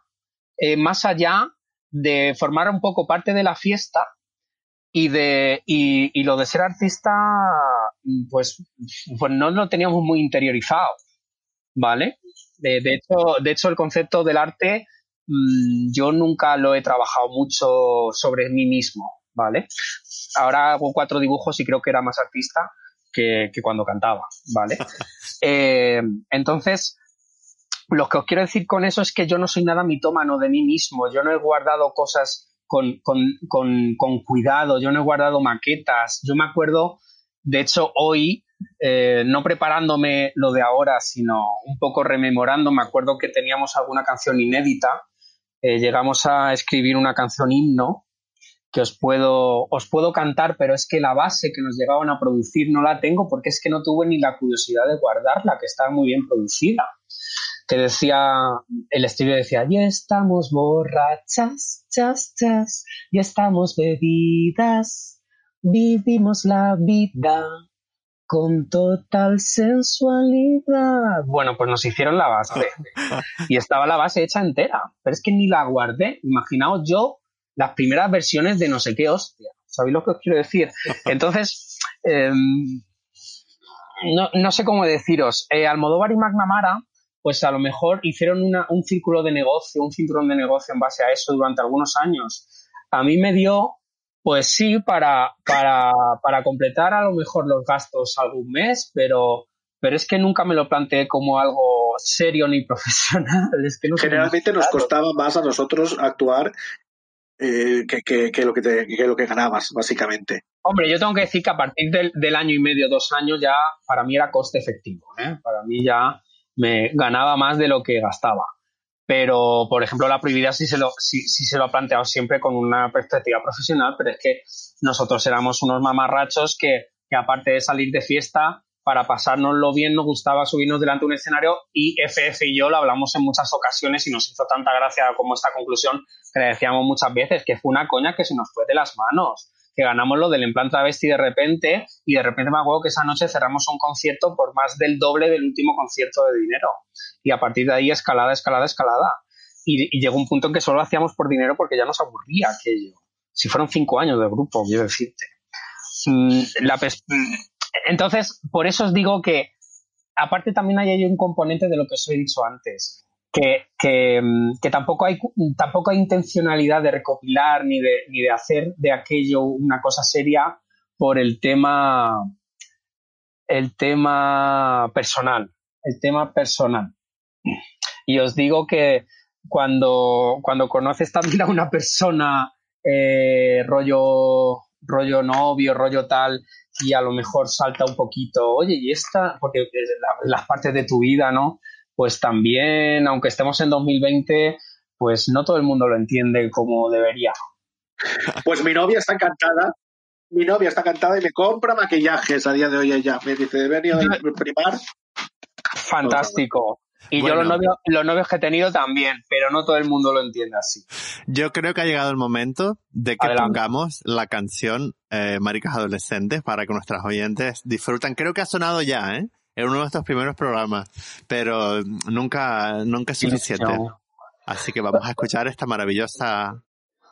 eh, más allá de formar un poco parte de la fiesta y de y, y lo de ser artista pues, pues no lo teníamos muy interiorizado vale de, hecho de hecho el concepto del arte mm, yo nunca lo he trabajado mucho sobre mí mismo vale ahora hago cuatro dibujos y creo que era más artista que, que cuando cantaba vale Eh, entonces lo que os quiero decir con eso es que yo no soy nada mitómano de mí mismo. Yo no he guardado cosas con, con, con, con cuidado, yo no he guardado maquetas. Yo me acuerdo, de hecho, hoy, eh, no preparándome lo de ahora, sino un poco rememorando, me acuerdo que teníamos alguna canción inédita. Eh, llegamos a escribir una canción himno que os puedo, os puedo cantar, pero es que la base que nos llegaban a producir no la tengo porque es que no tuve ni la curiosidad de guardarla, que estaba muy bien producida que decía, el estribillo decía, ya estamos borrachas, chas, chas, ya estamos bebidas, vivimos la vida con total sensualidad. Bueno, pues nos hicieron la base. y estaba la base hecha entera, pero es que ni la guardé. Imaginaos yo las primeras versiones de no sé qué hostia. ¿Sabéis lo que os quiero decir? Entonces, em, no, no sé cómo deciros. Eh, Almodóvar y McNamara pues a lo mejor hicieron una- un círculo de negocio, un cinturón de negocio en base a eso durante algunos años. A mí me dio, pues sí, para, para, para completar a lo mejor los gastos algún mes, pero, pero es que nunca me lo planteé como algo serio ni profesional. Es que no Generalmente nos costaba más a nosotros actuar eh, que, que- que lo que te- que lo que ganabas, básicamente. Hombre, yo tengo que decir que a partir del, del año y medio, dos años, ya para mí era coste efectivo. ¿eh? Para mí ya me ganaba más de lo que gastaba. Pero, por ejemplo, la prohibida sí se, lo, sí, sí se lo ha planteado siempre con una perspectiva profesional, pero es que nosotros éramos unos mamarrachos que, que aparte de salir de fiesta, para pasárnoslo bien nos gustaba subirnos delante de un escenario y FF y yo lo hablamos en muchas ocasiones y nos hizo tanta gracia como esta conclusión que le decíamos muchas veces que fue una coña que se nos fue de las manos que ganamos lo del en plan travesti de repente y de repente me acuerdo que esa noche cerramos un concierto por más del doble del último concierto de dinero. Y a partir de ahí escalada, escalada, escalada. Y, llegó un punto en que solo lo hacíamos por dinero porque ya nos aburría aquello. Si fueron cinco años de grupo quiero decirte. Mm, la entonces por eso os digo que aparte también hay un componente de lo que os he dicho antes que, que, mm, tampoco, hay, tampoco intencionalidad de recopilar ni de, ni de hacer de aquello una cosa seria por el tema, el tema personal, el tema personal. Y os digo que cuando, cuando conoces también a una persona eh, rollo, rollo novio, rollo tal, y a lo mejor salta un poquito, oye, y esta, porque la- las partes de tu vida, ¿no? Pues también, aunque estemos en 2020, pues no todo el mundo lo entiende como debería. Pues mi novia está encantada. Mi novia está encantada y me compra maquillajes a día de hoy ella. Me dice, venía de primar. Fantástico. Y yo Bueno. los novios, los novios que he tenido también, pero no todo el mundo lo entiende así. Yo creo que ha llegado el momento de que Adelante. pongamos la canción eh, Maricas Adolescentes para que nuestras oyentes disfrutan. Creo que ha sonado ya, ¿eh? En uno de estos primeros programas, pero nunca, nunca es suficiente. Así que vamos a escuchar esta maravillosa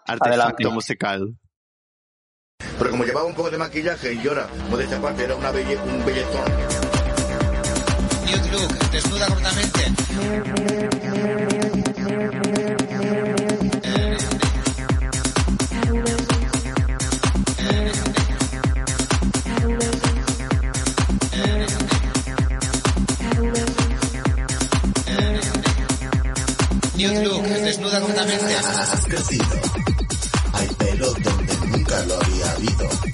artefacto Adelante. musical. Pero como llevaba un poco de maquillaje y llora, modestia aparte, era una belle, un belletón. Nude Look, desnuda completamente. Nude Look, desnuda completamente. Has crecido. Hay pelo donde nunca lo había habido.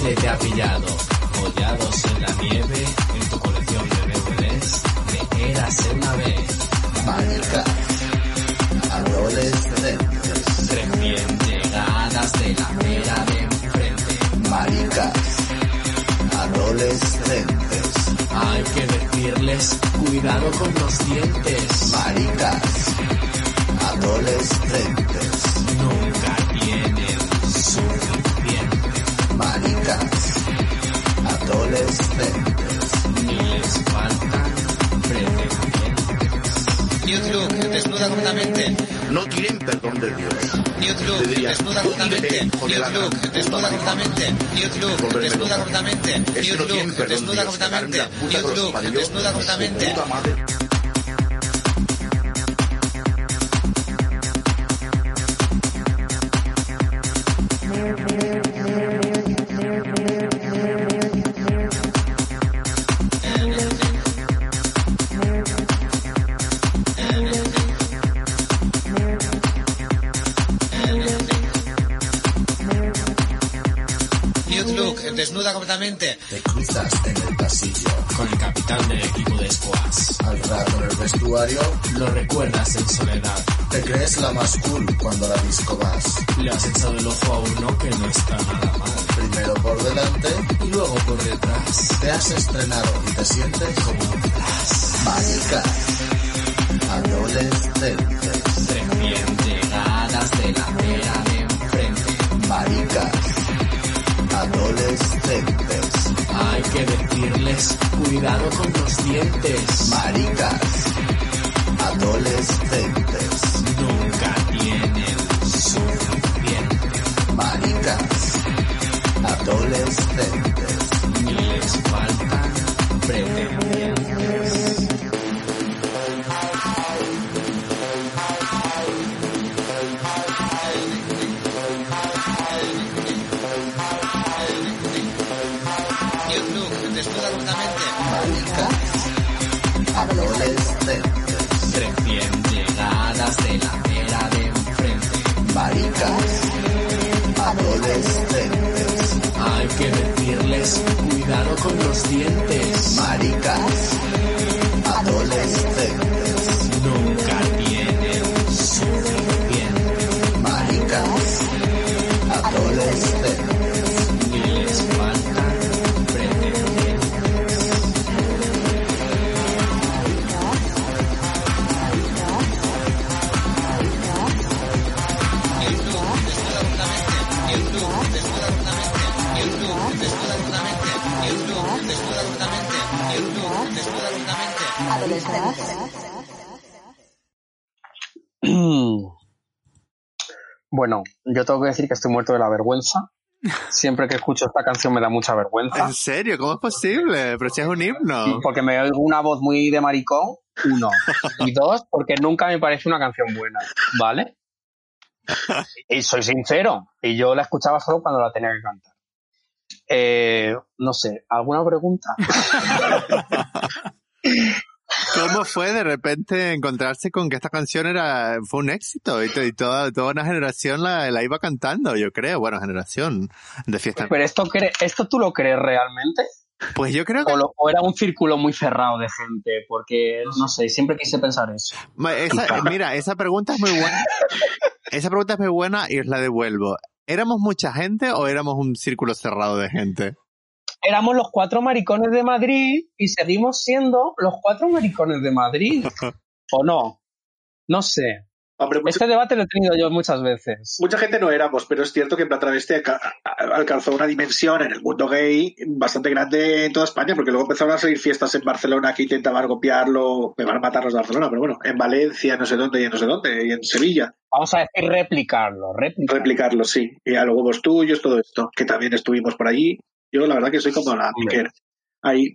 Madre te ha pillado, follados en la nieve, en tu colección de DVDs, de Érase una vez, Marica. Adolescentes. recién llegadas de la acera de enfrente. Maricas. Adolescentes. Hay que decirles, cuidado con los dientes, Maricas. Adolescentes. Pretendientes. Nude Look, desnuda completamente. No tienen perdón de Dios. Nude Look, Te diría, desnuda completamente. vete, joder, Nude la Look, gran desnuda completamente. Nude Look, Volverme desnuda completamente. Es que Nude no tienen Look, perdón desnuda completamente. la puta Nude que los Look, parió. desnuda completamente. Te sientes como un Maricas. Adolescentes. recién llegadas de la acera de enfrente. Maricas. Adolescentes. Hay que decirles, cuidado con los dientes, Maricas. Yo tengo que decir que estoy muerto de la vergüenza Siempre que escucho esta canción me da mucha vergüenza. ¿En serio? ¿Cómo es posible? Pero si es un himno. Porque me oigo una voz muy de maricón, uno. Y dos, porque nunca me parece una canción buena, ¿vale? Y soy sincero, y yo la escuchaba solo cuando la tenía que cantar. Eh, no sé, ¿alguna pregunta? ¿Cómo fue de repente encontrarse con que esta canción era fue un éxito y, to- y toda, toda una generación la, la iba cantando, yo creo, bueno, generación de fiesta. Pero esto, cre- ¿esto tú lo crees realmente? Pues yo creo que ¿O, lo- o era un círculo muy cerrado de gente? Porque, no sé, siempre quise pensar eso. Esa- mira, esa pregunta es muy buena. Esa pregunta es muy buena y os la devuelvo. ¿Éramos mucha gente o éramos un círculo cerrado de gente? Éramos los cuatro maricones de Madrid y seguimos siendo los cuatro maricones de Madrid. ¿O no? No sé. Hombre, Este debate lo he tenido yo muchas veces. mucha gente no éramos, pero es cierto que en plan travesti alcanzó una dimensión en el mundo gay bastante grande en toda España, porque luego empezaron a salir fiestas en Barcelona que intentaban copiarlo, me van a matar los de Barcelona, pero bueno, en Valencia, no sé dónde, y en no sé dónde, y en Sevilla, Vamos a decir replicarlo, replicarlo. replicarlo, sí. Y a los huevos tuyos, todo esto, que también estuvimos por allí. Yo la verdad que soy como la. Miquel, ahí,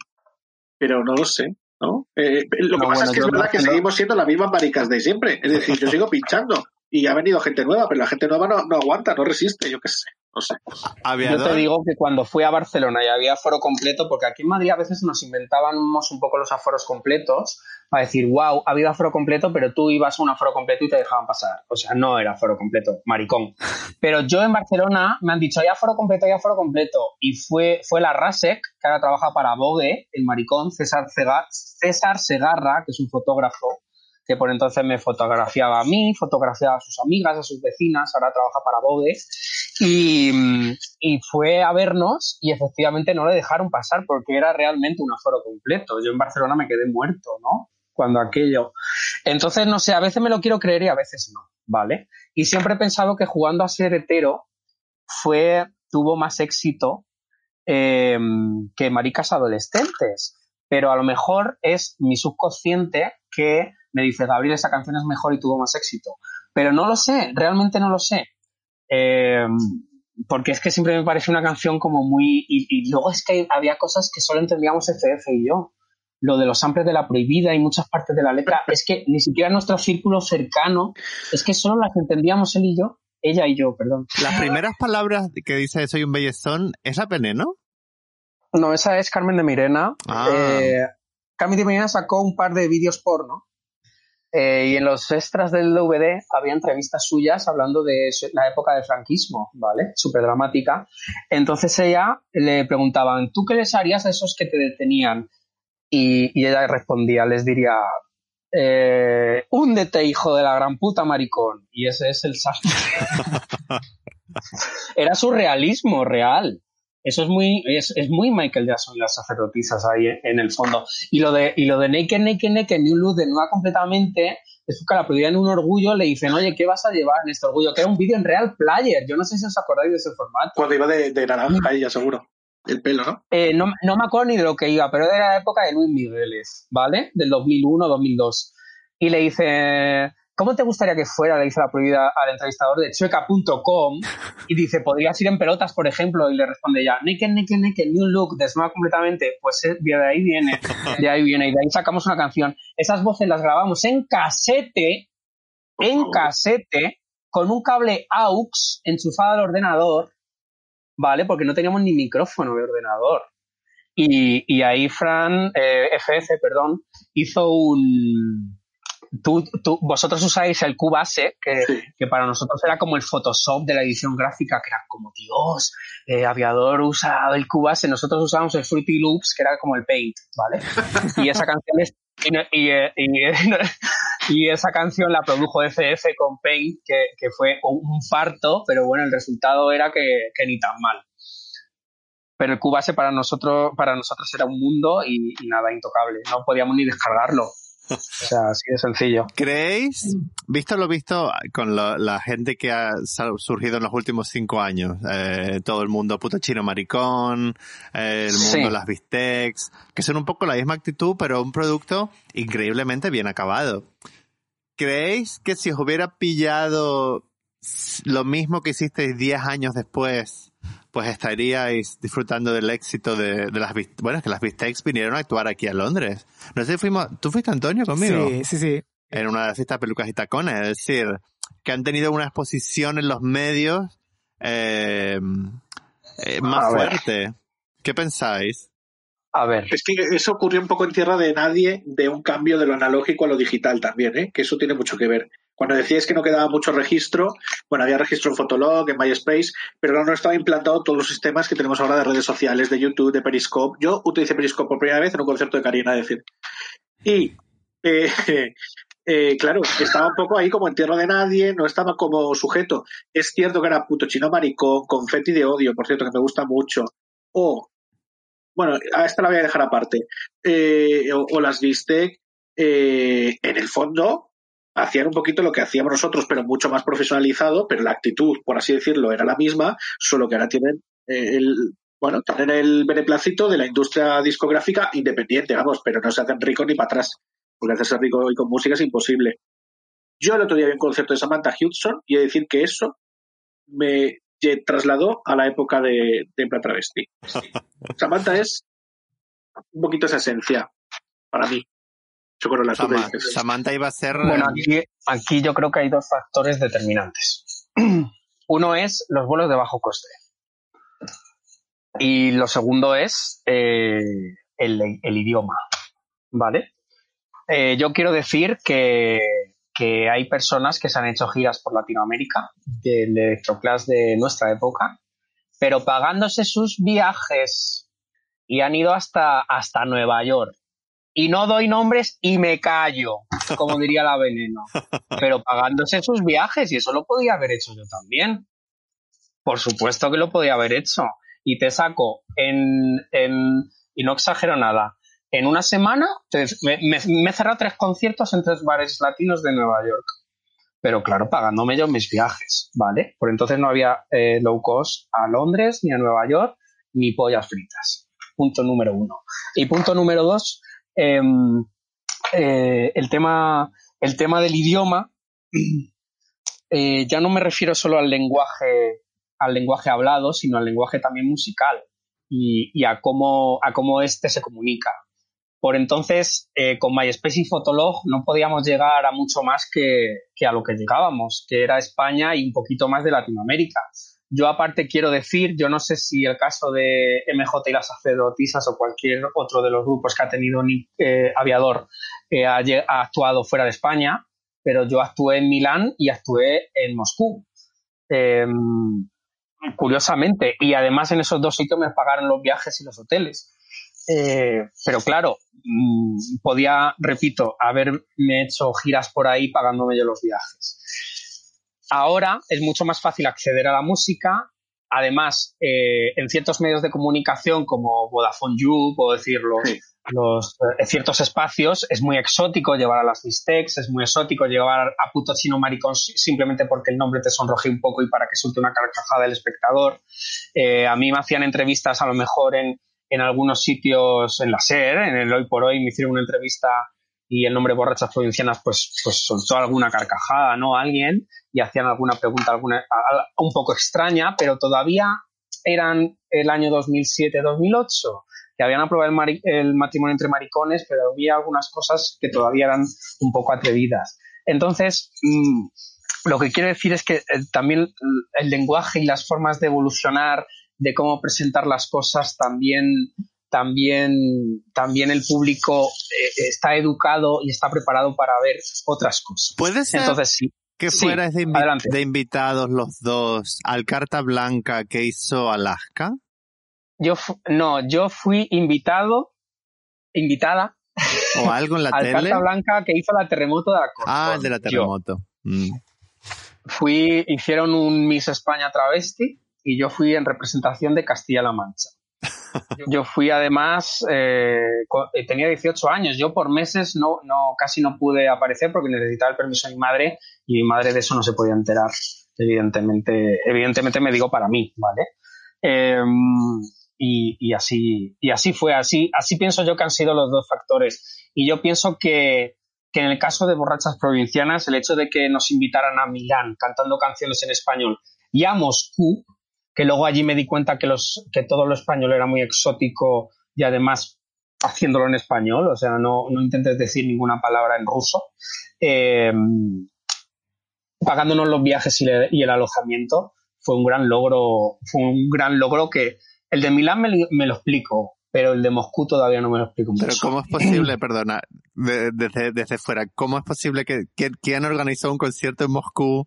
pero no lo sé. ¿no? Eh, lo que pasa bueno, es que es verdad que seguimos siendo las mismas maricas de siempre. Es decir, yo sigo pinchando y ha venido gente nueva, pero la gente nueva no, no aguanta, no resiste, yo qué sé, Yo te digo que cuando fui a Barcelona y había aforo completo, porque aquí en Madrid a veces nos inventábamos un poco los aforos completos para decir, wow, ha habido aforo completo, pero tú ibas a un aforo completo y te dejaban pasar. O sea, no era aforo completo, maricón. Pero yo en Barcelona me han dicho, hay aforo completo, hay aforo completo. Y fue, fue la RASEC, que ahora trabaja para Vogue, el maricón, César, Cega- César Segarra, que es un fotógrafo, que por entonces me fotografiaba a mí, fotografiaba a sus amigas, a sus vecinas, ahora trabaja para Vogue. Y, fue a vernos y efectivamente no le dejaron pasar porque era realmente un aforo completo. Yo en Barcelona me quedé muerto, ¿no? Cuando aquello. Entonces, no sé, a veces me lo quiero creer y a veces no, ¿vale? Y siempre he pensado que jugando a ser hetero fue, tuvo más éxito eh, que maricas adolescentes. Pero a lo mejor es mi subconsciente que me dice, Gabriel, esa canción es mejor y tuvo más éxito. Pero no lo sé, realmente no lo sé. Eh, porque es que siempre me parece una canción como muy... Y, y luego es que había cosas que solo entendíamos FF y yo. Lo de los samples de la prohibida y muchas partes de la letra. Es que ni siquiera nuestro círculo cercano, es que solo las entendíamos él y yo. Ella y yo, perdón. Las primeras palabras que dice soy un bellezón, ¿es la veneno? No, esa es Carmen de Mirena. Ah. Eh, Carmen de Mirena sacó un par de vídeos porno eh, y en los extras del DVD había entrevistas suyas hablando de la época del franquismo, ¿vale? Súper dramática. Entonces ella le preguntaban, ¿tú qué les harías a esos que te detenían? Y, y ella respondía, les diría, eh, húndete, hijo de la gran puta maricón. Y ese es el sastre. Era surrealismo real. Eso es muy, es, es muy Michael Jackson y las sacerdotisas ahí en, en el fondo. Y lo de, y lo de Naked, Naked, Naked, New Luz de nueva completamente, es que la en un orgullo, le dicen, oye, ¿qué vas a llevar en este orgullo? Que era un vídeo en Real Player. Yo no sé si os acordáis de ese formato. Cuando iba de, de naranja ella, seguro. El pelo, ¿no? Eh, no, no me acuerdo ni de lo que iba, pero era la época de Luis Migueles, ¿vale? Del 2001, 2002. Y le dice, ¿cómo te gustaría que fuera? Le dice la prohibida al entrevistador de chueca.com y dice, ¿podrías ir en pelotas, por ejemplo? Y le responde ya, naked, naked, naked, new look, desnuda completamente. Pues eh, de ahí viene, de ahí viene, y de ahí sacamos una canción. Esas voces las grabamos en casete, en casete, con un cable AUX enchufado al ordenador, ¿vale? Porque no teníamos ni micrófono de ordenador. Y, y ahí Fran, eh, FF, perdón, hizo un... Tú, tú- vosotros usáis el Cubase, que, Sí. que para nosotros era como el Photoshop de la edición gráfica, que era como, Dios, eh, Aviador usa el Cubase, nosotros usábamos el Fruity Loops, que era como el Paint, ¿vale? Y esa canción es... Y, no- y, y, y esa canción la produjo FF con Paint, que, que fue un farto, pero bueno, el resultado era que, que ni tan mal. Pero el Cubase para nosotros, para nosotros era un mundo y, y nada intocable. No podíamos ni descargarlo. O sea, así de sencillo. ¿Creéis, visto lo visto con la gente que ha surgido en los últimos cinco años, eh, todo el mundo puto chino maricón, eh, el Sí. mundo las bistecs, que son un poco la misma actitud, pero un producto increíblemente bien acabado. ¿Creéis que si os hubiera pillado lo mismo que hicisteis 10 años después, pues estaríais disfrutando del éxito de, de las bueno, es que las Bistecs vinieron a actuar aquí a Londres. No sé si fuimos, tú fuiste Antonio conmigo. Sí, sí, sí. En una de las fiestas pelucas y tacones, es decir, que han tenido una exposición en los medios eh, eh, más A ver. fuerte. ¿Qué pensáis? A ver, Es que eso ocurrió un poco en tierra de nadie de un cambio de lo analógico a lo digital también, ¿eh? que eso tiene mucho que ver. Cuando decíais que no quedaba mucho registro, bueno, había registro en Fotolog, en MySpace, pero no estaba implantado todos los sistemas que tenemos ahora de redes sociales, de YouTube, de Periscope. Yo utilicé Periscope por primera vez en un concierto de Karina, decir. Y, eh, eh, claro, estaba un poco ahí como en tierra de nadie, no estaba como sujeto. Es cierto que era puto chino maricón, confeti de odio, por cierto, que me gusta mucho. O bueno, a esta la voy a dejar aparte, eh, o, las Vistec, eh, en el fondo hacían un poquito lo que hacíamos nosotros, pero mucho más profesionalizado, pero la actitud, por así decirlo, era la misma, solo que ahora tienen eh, el, bueno, tienen el beneplácito de la industria discográfica independiente, vamos, pero no se hacen ricos ni para atrás, porque hacerse rico hoy con música es imposible. Yo el otro día vi un concierto de Samantha Hudson y he de decir que eso me trasladó a la época de, de Travesti. Samantha es un poquito esa esencia para mí. Yo creo la Sama- Samantha iba a ser... bueno, aquí, aquí yo creo que hay dos factores determinantes. Uno es los vuelos de bajo coste. Y lo segundo es eh, el, el idioma. ¿Vale? Eh, yo quiero decir que, que hay personas que se han hecho giras por Latinoamérica del electroclass de nuestra época, pero pagándose sus viajes y han ido hasta, hasta Nueva York. Y no doy nombres y me callo, como diría la veneno. Pero pagándose sus viajes, y eso lo podía haber hecho yo también. Por supuesto que lo podía haber hecho. Y te saco en, en y no exagero nada, en una semana te- me, me- me he cerrado tres conciertos en tres bares latinos de Nueva York. Pero claro, pagándome yo mis viajes, ¿vale? Por entonces no había eh, low cost a Londres, ni a Nueva York, ni pollas fritas. Punto número uno. Y punto número dos, em, eh, el, tema, el tema del idioma, eh, ya no me refiero solo al lenguaje, al lenguaje hablado, sino al lenguaje también musical y, y a cómo, a cómo este se comunica. Por entonces, eh, con MySpace y Fotolog no podíamos llegar a mucho más que, que a lo que llegábamos, que era España y un poquito más de Latinoamérica. Yo aparte quiero decir, yo no sé si el caso de MJ y las sacerdotisas o cualquier otro de los grupos que ha tenido eh, Aviador eh, ha actuado fuera de España, pero yo actué en Milán y actué en Moscú. Em, curiosamente, y además en esos dos sitios me pagaron los viajes y los hoteles. Eh, pero claro, mm, podía, repito, haberme hecho giras por ahí pagándome yo los viajes. Ahora es mucho más fácil acceder a la música. Además, eh, en ciertos medios de comunicación como Vodafone You, puedo decirlo, Sí. los, eh, ciertos espacios, es muy exótico llevar a las Mistex, es muy exótico llevar a puto chino maricón si- simplemente porque el nombre te sonroje un poco y para que suelte una carcajada el espectador. Eh, a mí me hacían entrevistas a lo mejor en, en algunos sitios en la SER, en el Hoy por Hoy me hicieron una entrevista y el nombre Borrachas Provincianas pues, pues soltó alguna carcajada, ¿no? Alguien y hacían alguna pregunta alguna, un poco extraña, pero todavía eran el año 2007-2008 que habían aprobado el matrimonio entre maricones, pero había algunas cosas que todavía eran un poco atrevidas. Entonces, mm, lo que quiero decir es que eh, también el lenguaje y las formas de evolucionar, de cómo presentar las cosas, también, también, también el público eh, está educado y está preparado para ver otras cosas. ¿Puede ser Entonces, sí. que sí, fuerais de, invi- adelante. de invitados los dos al Carta Blanca que hizo Alaska? Yo no, yo fui invitado, invitada ¿O algo en la al tele? Carta Blanca que hizo la terremoto de la Ah, Corcón. el de la terremoto. Mm. fui, hicieron un Miss España travesti y yo fui en representación de Castilla-La Mancha. Yo fui además, eh, eh, tenía 18 años, yo por meses no, no, casi no pude aparecer porque necesitaba el permiso de mi madre y mi madre de eso no se podía enterar, evidentemente, evidentemente me digo para mí, ¿vale? Em, y, y así, y así fue, así, así pienso yo que han sido los dos factores. Y yo pienso que, que en el caso de Borrachas Provincianas, el hecho de que nos invitaran a Milán cantando canciones en español y a Moscú, que luego allí me di cuenta que, los, que todo lo español era muy exótico y además haciéndolo en español, o sea, no, no intentes decir ninguna palabra en ruso. Eh, pagándonos los viajes y, el alojamiento fue un gran logro, fue un gran logro que el de Milán me, me lo explico, pero el de Moscú todavía no me lo explico mucho. Pero ¿cómo es posible, perdona, de- desde, desde fuera, cómo es posible que, que- quién organizó un concierto en Moscú?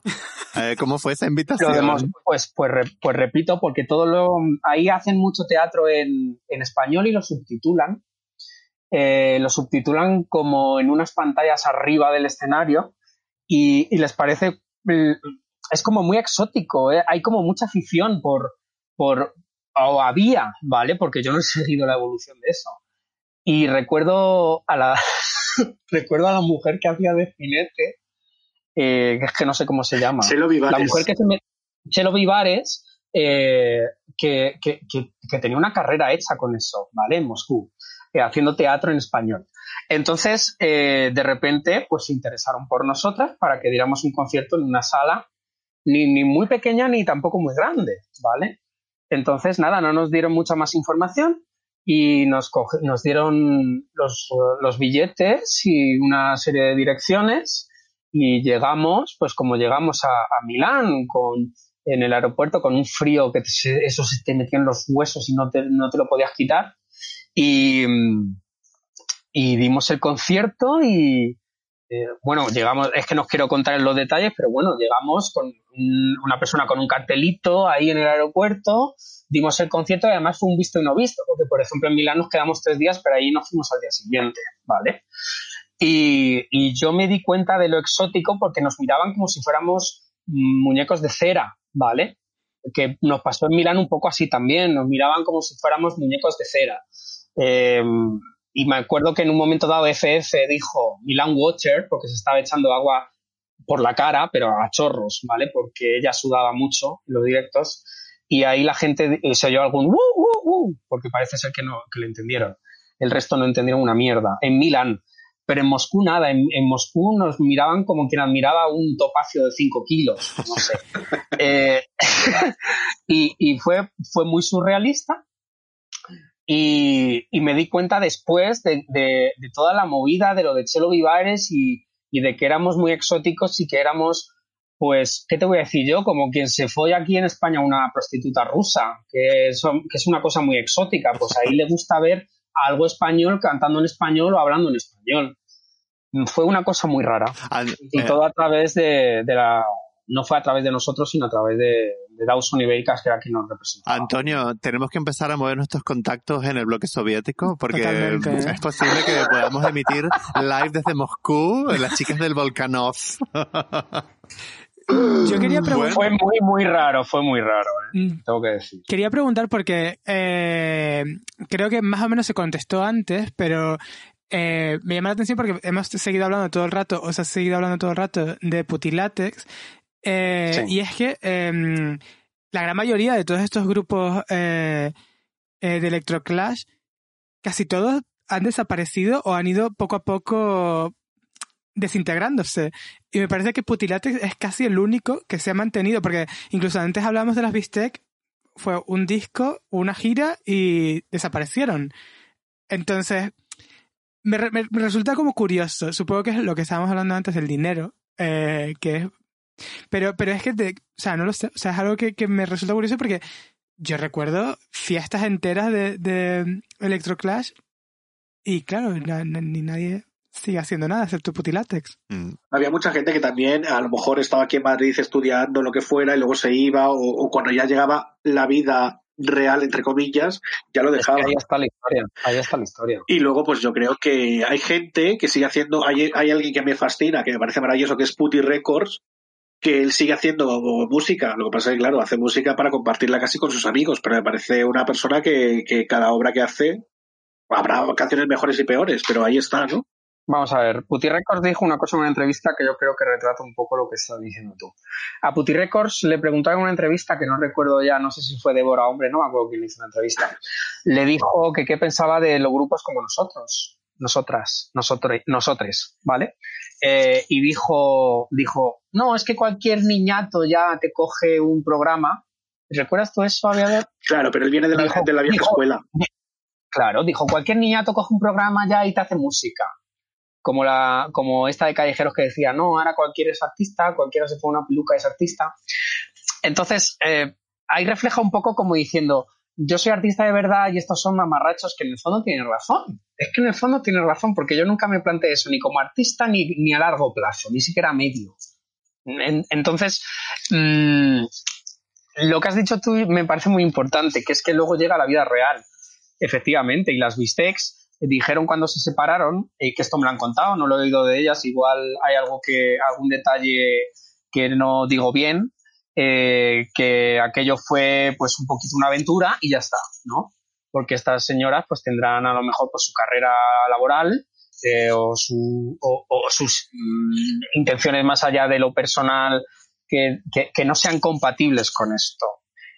Eh, ¿Cómo fue esa Lo invitación? de Moscú, pues, pues, re- pues repito, porque todo lo ahí hacen mucho teatro en, en español y lo subtitulan. Eh, lo subtitulan como en unas pantallas arriba del escenario y, y les parece mm, es como muy exótico, ¿eh? hay como mucha afición por, por o había, ¿vale? Porque yo no he seguido la evolución de eso. Y recuerdo a la recuerdo a la mujer que hacía de jinete, eh, que es que no sé cómo se llama. Chelo Vivares. La mujer que se me... Chelo Vivares, eh, que, que, que, que tenía una carrera hecha con eso, ¿vale? En Moscú, eh, haciendo teatro en español. Entonces, de repente, pues se interesaron por nosotras para que diéramos un concierto en una sala ni, ni muy pequeña ni tampoco muy grande, ¿vale? Entonces, nada, no nos dieron mucha más información y nos, coge- nos dieron los, billetes y una serie de direcciones y llegamos, pues como llegamos a, a Milán con, en el aeropuerto con un frío que te- eso se te metió en los huesos y no te, no te lo podías quitar y, y dimos el concierto y eh, bueno, llegamos, es que no os quiero contar en los detalles, pero bueno, llegamos con un- una persona con un cartelito ahí en el aeropuerto, dimos el concierto y además fue un visto y no visto, porque por ejemplo en Milán nos quedamos tres días, pero ahí nos fuimos al día siguiente, ¿vale? Y, yo me di cuenta de lo exótico porque nos miraban como si fuéramos muñecos de cera, ¿vale? Que nos pasó en Milán un poco así también, nos miraban como si fuéramos muñecos de cera. Eh, y me acuerdo que en un momento dado FF dijo Milan Watcher, porque se estaba echando agua por la cara, pero a chorros, ¿vale? Porque ella sudaba mucho en los directos. Y ahí la gente eh, se oyó algún ¡uh, uh, uh! porque parece ser que no, que lo entendieron. El resto no entendieron una mierda. En Milán. Pero en Moscú nada. En, en Moscú nos miraban como quien admiraba un topacio de 5 kilos. No sé. Eh, y y fue, fue muy surrealista. Y, y me di cuenta después de, de- de toda la movida de lo de Chelo Vivares y, y de que éramos muy exóticos y que éramos, pues, ¿qué te voy a decir yo? Como quien se fue aquí en España una prostituta rusa, que es, que es una cosa muy exótica. Pues ahí le gusta ver algo español cantando en español o hablando en español. Fue una cosa muy rara. Y eh, todo a través de, de la... No fue a través de nosotros, sino a través de, de Dawson Ibéricas, que era quien nos representaba. Antonio, tenemos que empezar a mover nuestros contactos en el bloque soviético porque Totalmente. es posible que podamos emitir live desde Moscú, las chicas del Volkanov. Yo quería preguntar, Fue muy, muy raro, fue muy raro, ¿eh? Mm, tengo que decir. quería preguntar porque eh, creo que más o menos se contestó antes, pero eh, me llama la atención porque hemos seguido hablando todo el rato, o sea, seguido hablando todo el rato de Putilátex. Eh, Sí. Y es que em, la gran mayoría de todos estos grupos eh, eh, de Electroclash, casi todos han desaparecido o han ido poco a poco desintegrándose. Y me parece que Putilatex es casi el único que se ha mantenido, porque incluso antes hablamos de las Bistec, fue un disco, una gira y desaparecieron. Entonces, me, re- me- me resulta como curioso. Supongo que es lo que estábamos hablando antes del dinero, eh, que es... Pero, pero es que, o sea, no lo sé. O sea, es algo que, que me resulta curioso porque yo recuerdo fiestas enteras de, de Electroclash y claro, na- na- ni nadie sigue haciendo nada excepto Putilatex. Mm. Había mucha gente que también a lo mejor estaba aquí en Madrid estudiando lo que fuera y luego se iba o, o cuando ya llegaba la vida real, entre comillas, ya lo Es que dejaba. ahí está la historia, ahí está la historia. Y luego, pues yo creo que hay gente que sigue haciendo, hay, hay alguien que me fascina, que me parece maravilloso, que es Puti Records, que él sigue haciendo música. Lo que pasa es que, claro, hace música para compartirla casi con sus amigos, pero me parece una persona que, que cada obra que hace, habrá canciones mejores y peores, pero ahí está, ¿no? Vamos a ver, Puti Records dijo una cosa en una entrevista que yo creo que retrata un poco lo que estás diciendo tú. A Puti Records le preguntaron en una entrevista que no recuerdo ya, no sé si fue Débora Hombre, no me acuerdo quién le hizo una entrevista. Le dijo que qué pensaba de los grupos como nosotros, nosotras, nosotros, nosotres, ¿vale? Eh, y dijo, dijo, no, es que cualquier niñato ya te coge un programa ¿Recuerdas tú eso, Aviador? Claro, pero él viene de la, Dijo- de la vieja dijo- escuela. Claro, dijo, cualquier niñato coge un programa ya y te hace música. Como, la, como esta de callejeros que decía, no, ahora cualquiera es artista, cualquiera se pone una peluca es artista. Entonces, eh, ahí refleja un poco como diciendo, yo soy artista de verdad y estos son mamarrachos que en el fondo tienen razón. Es que en el fondo tienen razón, porque yo nunca me planteé eso ni como artista ni, ni a largo plazo, ni siquiera a medio. En- entonces, mm, lo que has dicho tú me parece muy importante, que es que luego llega la vida real. Efectivamente, y las Bistecs dijeron cuando se separaron, eh, que esto me lo han contado, no lo he oído de ellas, igual hay algo que, algún detalle que no digo bien, eh, que aquello fue pues un poquito una aventura y ya está, ¿no? Porque estas señoras pues tendrán a lo mejor pues su carrera laboral eh, o, su, o, sus mm, intenciones más allá de lo personal que, no sean compatibles con esto.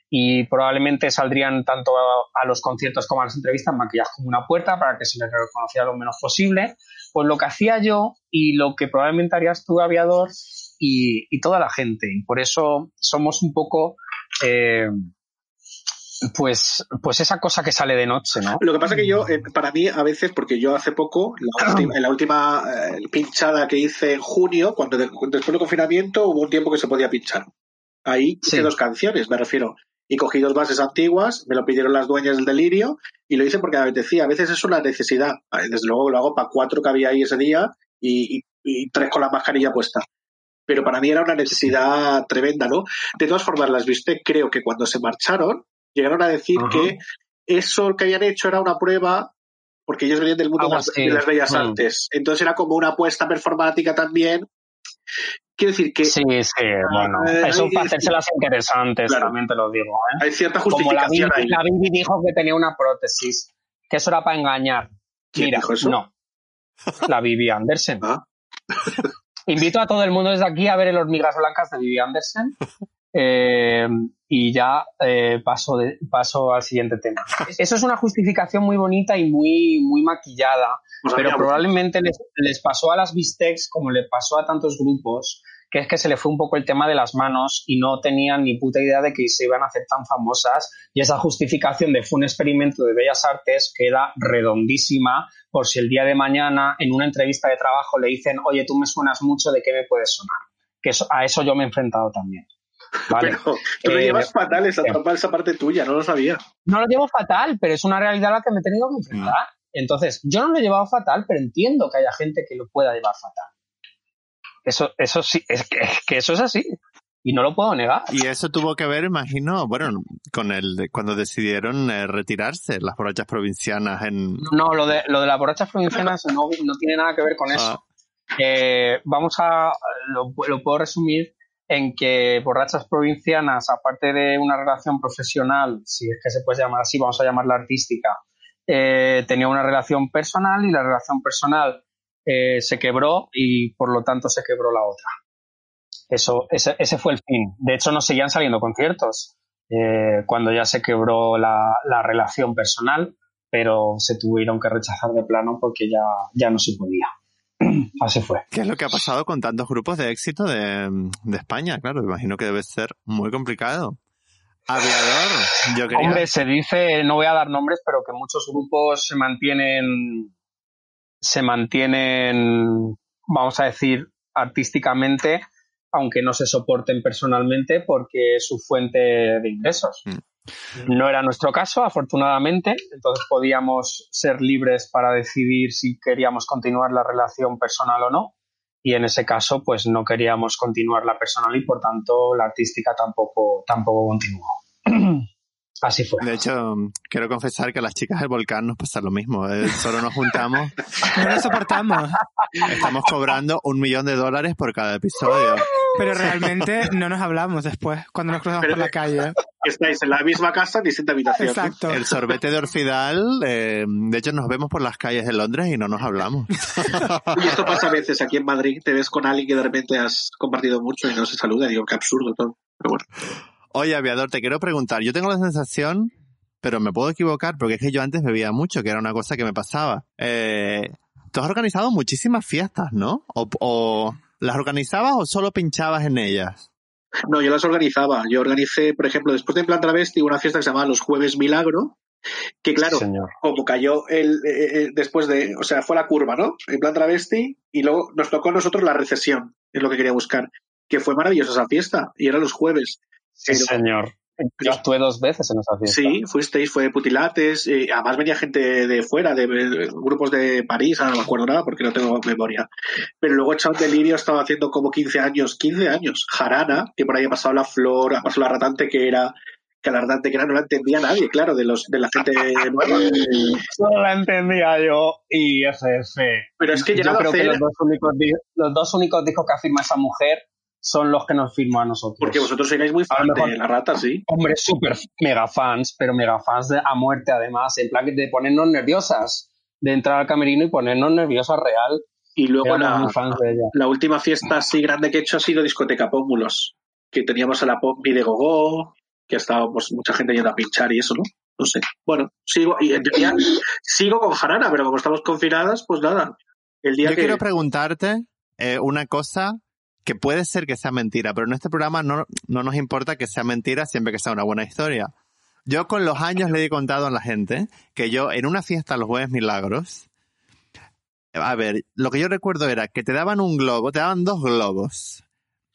Y probablemente saldrían tanto a, a los conciertos como a las entrevistas maquilladas como una puerta para que se les reconociera lo menos posible. Pues lo que hacía yo y lo que probablemente harías tú, aviador, y, y toda la gente. Y por eso somos un poco, eh, pues, pues esa cosa que sale de noche, ¿no? Lo que pasa que yo, eh, para mí, a veces, porque yo hace poco, la última- en la última eh, pinchada que hice en junio, cuando de- después del confinamiento, hubo un tiempo que se podía pinchar. Ahí hice Sí. dos canciones, me refiero. Y cogí dos bases antiguas, me lo pidieron las dueñas del delirio, y lo hice porque me apetecía. A veces es una necesidad. Desde luego lo hago para cuatro que había ahí ese día y, y- y tres con la mascarilla puesta. Pero para mí era una necesidad tremenda, ¿no? De todas formas, las viste, creo que cuando se marcharon, llegaron a decir que eso que habían hecho era una prueba porque ellos venían del mundo Algo de las- de las bellas Mm. artes. Entonces era como una apuesta performática también. Quiero decir que Sí, sí, bueno. Eh, Eso para hacerse las interesantes, Claro. también te lo digo. ¿eh? hay cierta Como la justificación Bibi, ahí. la Bibi dijo que tenía una prótesis, que eso era para engañar. ¿Quién Mira, dijo eso? no. La Bibi Andersen. Ah. Invito a todo el mundo desde aquí a ver el Hormigas Blancas de Bibi Andersen. Eh, y ya eh, paso, de, paso al siguiente tema. Eso es una justificación muy bonita y muy, muy maquillada, Pues pero probablemente les, les pasó a las Bistecs como le pasó a tantos grupos, que es que se le fue un poco el tema de las manos y no tenían ni puta idea de que se iban a hacer tan famosas y esa justificación de fue un experimento de bellas artes queda redondísima por si el día de mañana en una entrevista de trabajo le dicen, oye, tú me suenas mucho, ¿de qué me puedes sonar? Que eso- a eso yo me he enfrentado también. ¿Vale? Pero tú lo Eh, llevas fatal esa, eh. esa parte tuya, no lo sabía. no lo llevo fatal, pero es una realidad a la que me he tenido que enfrentar. Entonces, yo no lo he llevado fatal, pero entiendo que haya gente que lo pueda llevar fatal. Eso, eso sí, es que, es que eso es así. Y no lo puedo negar. Y eso tuvo que ver, imagino, bueno, con el cuando decidieron eh, retirarse las borrachas provincianas en... No, lo de, lo de las borrachas provincianas no, no tiene nada que ver con eso. Eh, vamos a, lo, lo puedo resumir en que borrachas provincianas, aparte de una relación profesional, si es que se puede llamar así, vamos a llamarla artística, eh, tenía una relación personal y la relación personal eh, se quebró y por lo tanto se quebró la otra. Eso, ese, ese fue el fin. De hecho, no seguían saliendo conciertos eh, cuando ya se quebró la, la relación personal, pero se tuvieron que rechazar de plano porque ya, ya no se podía. Así fue. ¿Qué es lo que ha pasado con tantos grupos de éxito de, de España? Claro, imagino que debe ser muy complicado. Aviador, yo quería... Hombre, se dice, no voy a dar nombres, pero que muchos grupos se mantienen, se mantienen, vamos a decir, artísticamente, aunque no se soporten personalmente, porque es su fuente de ingresos. No era nuestro caso, afortunadamente, entonces podíamos ser libres para decidir si queríamos continuar la relación personal o no. Y en ese caso, pues no queríamos continuar la personal y por tanto la artística tampoco, tampoco continuó. Así fue. De hecho, quiero confesar que a las chicas del volcán nos pasa lo mismo. eh, Solo nos juntamos, No lo soportamos. estamos cobrando un millón de dólares por cada episodio. Pero realmente no nos hablamos después, cuando nos cruzamos Pero- por la calle. Estáis en la misma casa, distinta habitación. Exacto. El sorbete de Orfidal, eh, de hecho nos vemos por las calles de Londres y no nos hablamos. Y esto pasa a veces aquí en Madrid, te ves con alguien que de repente has compartido mucho y no se saluda. Digo, qué absurdo todo. Pero bueno. Oye, aviador, te quiero preguntar. Yo tengo la sensación, pero me puedo equivocar, porque es que yo antes bebía mucho, que era una cosa que me pasaba. Eh, tú has organizado muchísimas fiestas, ¿no? O, o las organizabas o solo pinchabas en ellas? No, yo las organizaba. Yo organicé, por ejemplo, después de En Plan Travesti, una fiesta que se llamaba Los Jueves Milagro, que claro, Sí, como cayó el, eh, eh, después de, o sea, fue la curva, ¿no? En plan travesti, y luego nos tocó a nosotros la recesión, es lo que quería buscar, que fue maravillosa esa fiesta, y era los jueves. Sí, Pero- señor. Yo actué dos veces en esa fiesta. Sí, fuisteis, fue Putilates, eh, además venía gente de fuera, de, de grupos de París, ahora no me acuerdo nada porque no tengo memoria. Pero luego Echado Delirio estaba haciendo como 15 años, 15 años, Jarana, que por ahí ha pasado la flor, ha pasado la ratante que era, que la ratante que era no la entendía nadie, claro, de los de la gente nueva. Solo la entendía yo y FF. Pero es que Yo a que hacer, los dos, únicos, los dos únicos discos que afirma esa mujer son los que nos firmó a nosotros. porque vosotros erais muy A fan lo mejor- de la rata, sí. Hombre, súper mega fans, pero mega fans de, a muerte además, en plan de ponernos nerviosas, de entrar al camerino y ponernos nerviosas real. Y luego la, muy fans de ella. la última fiesta así grande que he hecho ha sido discoteca Pómulos, que teníamos a la Pompi de Gogó, que ha estado pues, mucha gente yendo a pinchar y eso, ¿no? No sé. Bueno, sigo, y en teoría sigo con Jarana, pero como estamos confinadas, pues nada. El día Yo que quiero preguntarte eh, una cosa que puede ser que sea mentira, pero en este programa no, no nos importa que sea mentira siempre que sea una buena historia. Yo con los años le he contado a la gente que yo en una fiesta los jueves milagros, a ver, lo que yo recuerdo era que te daban un globo, te daban dos globos.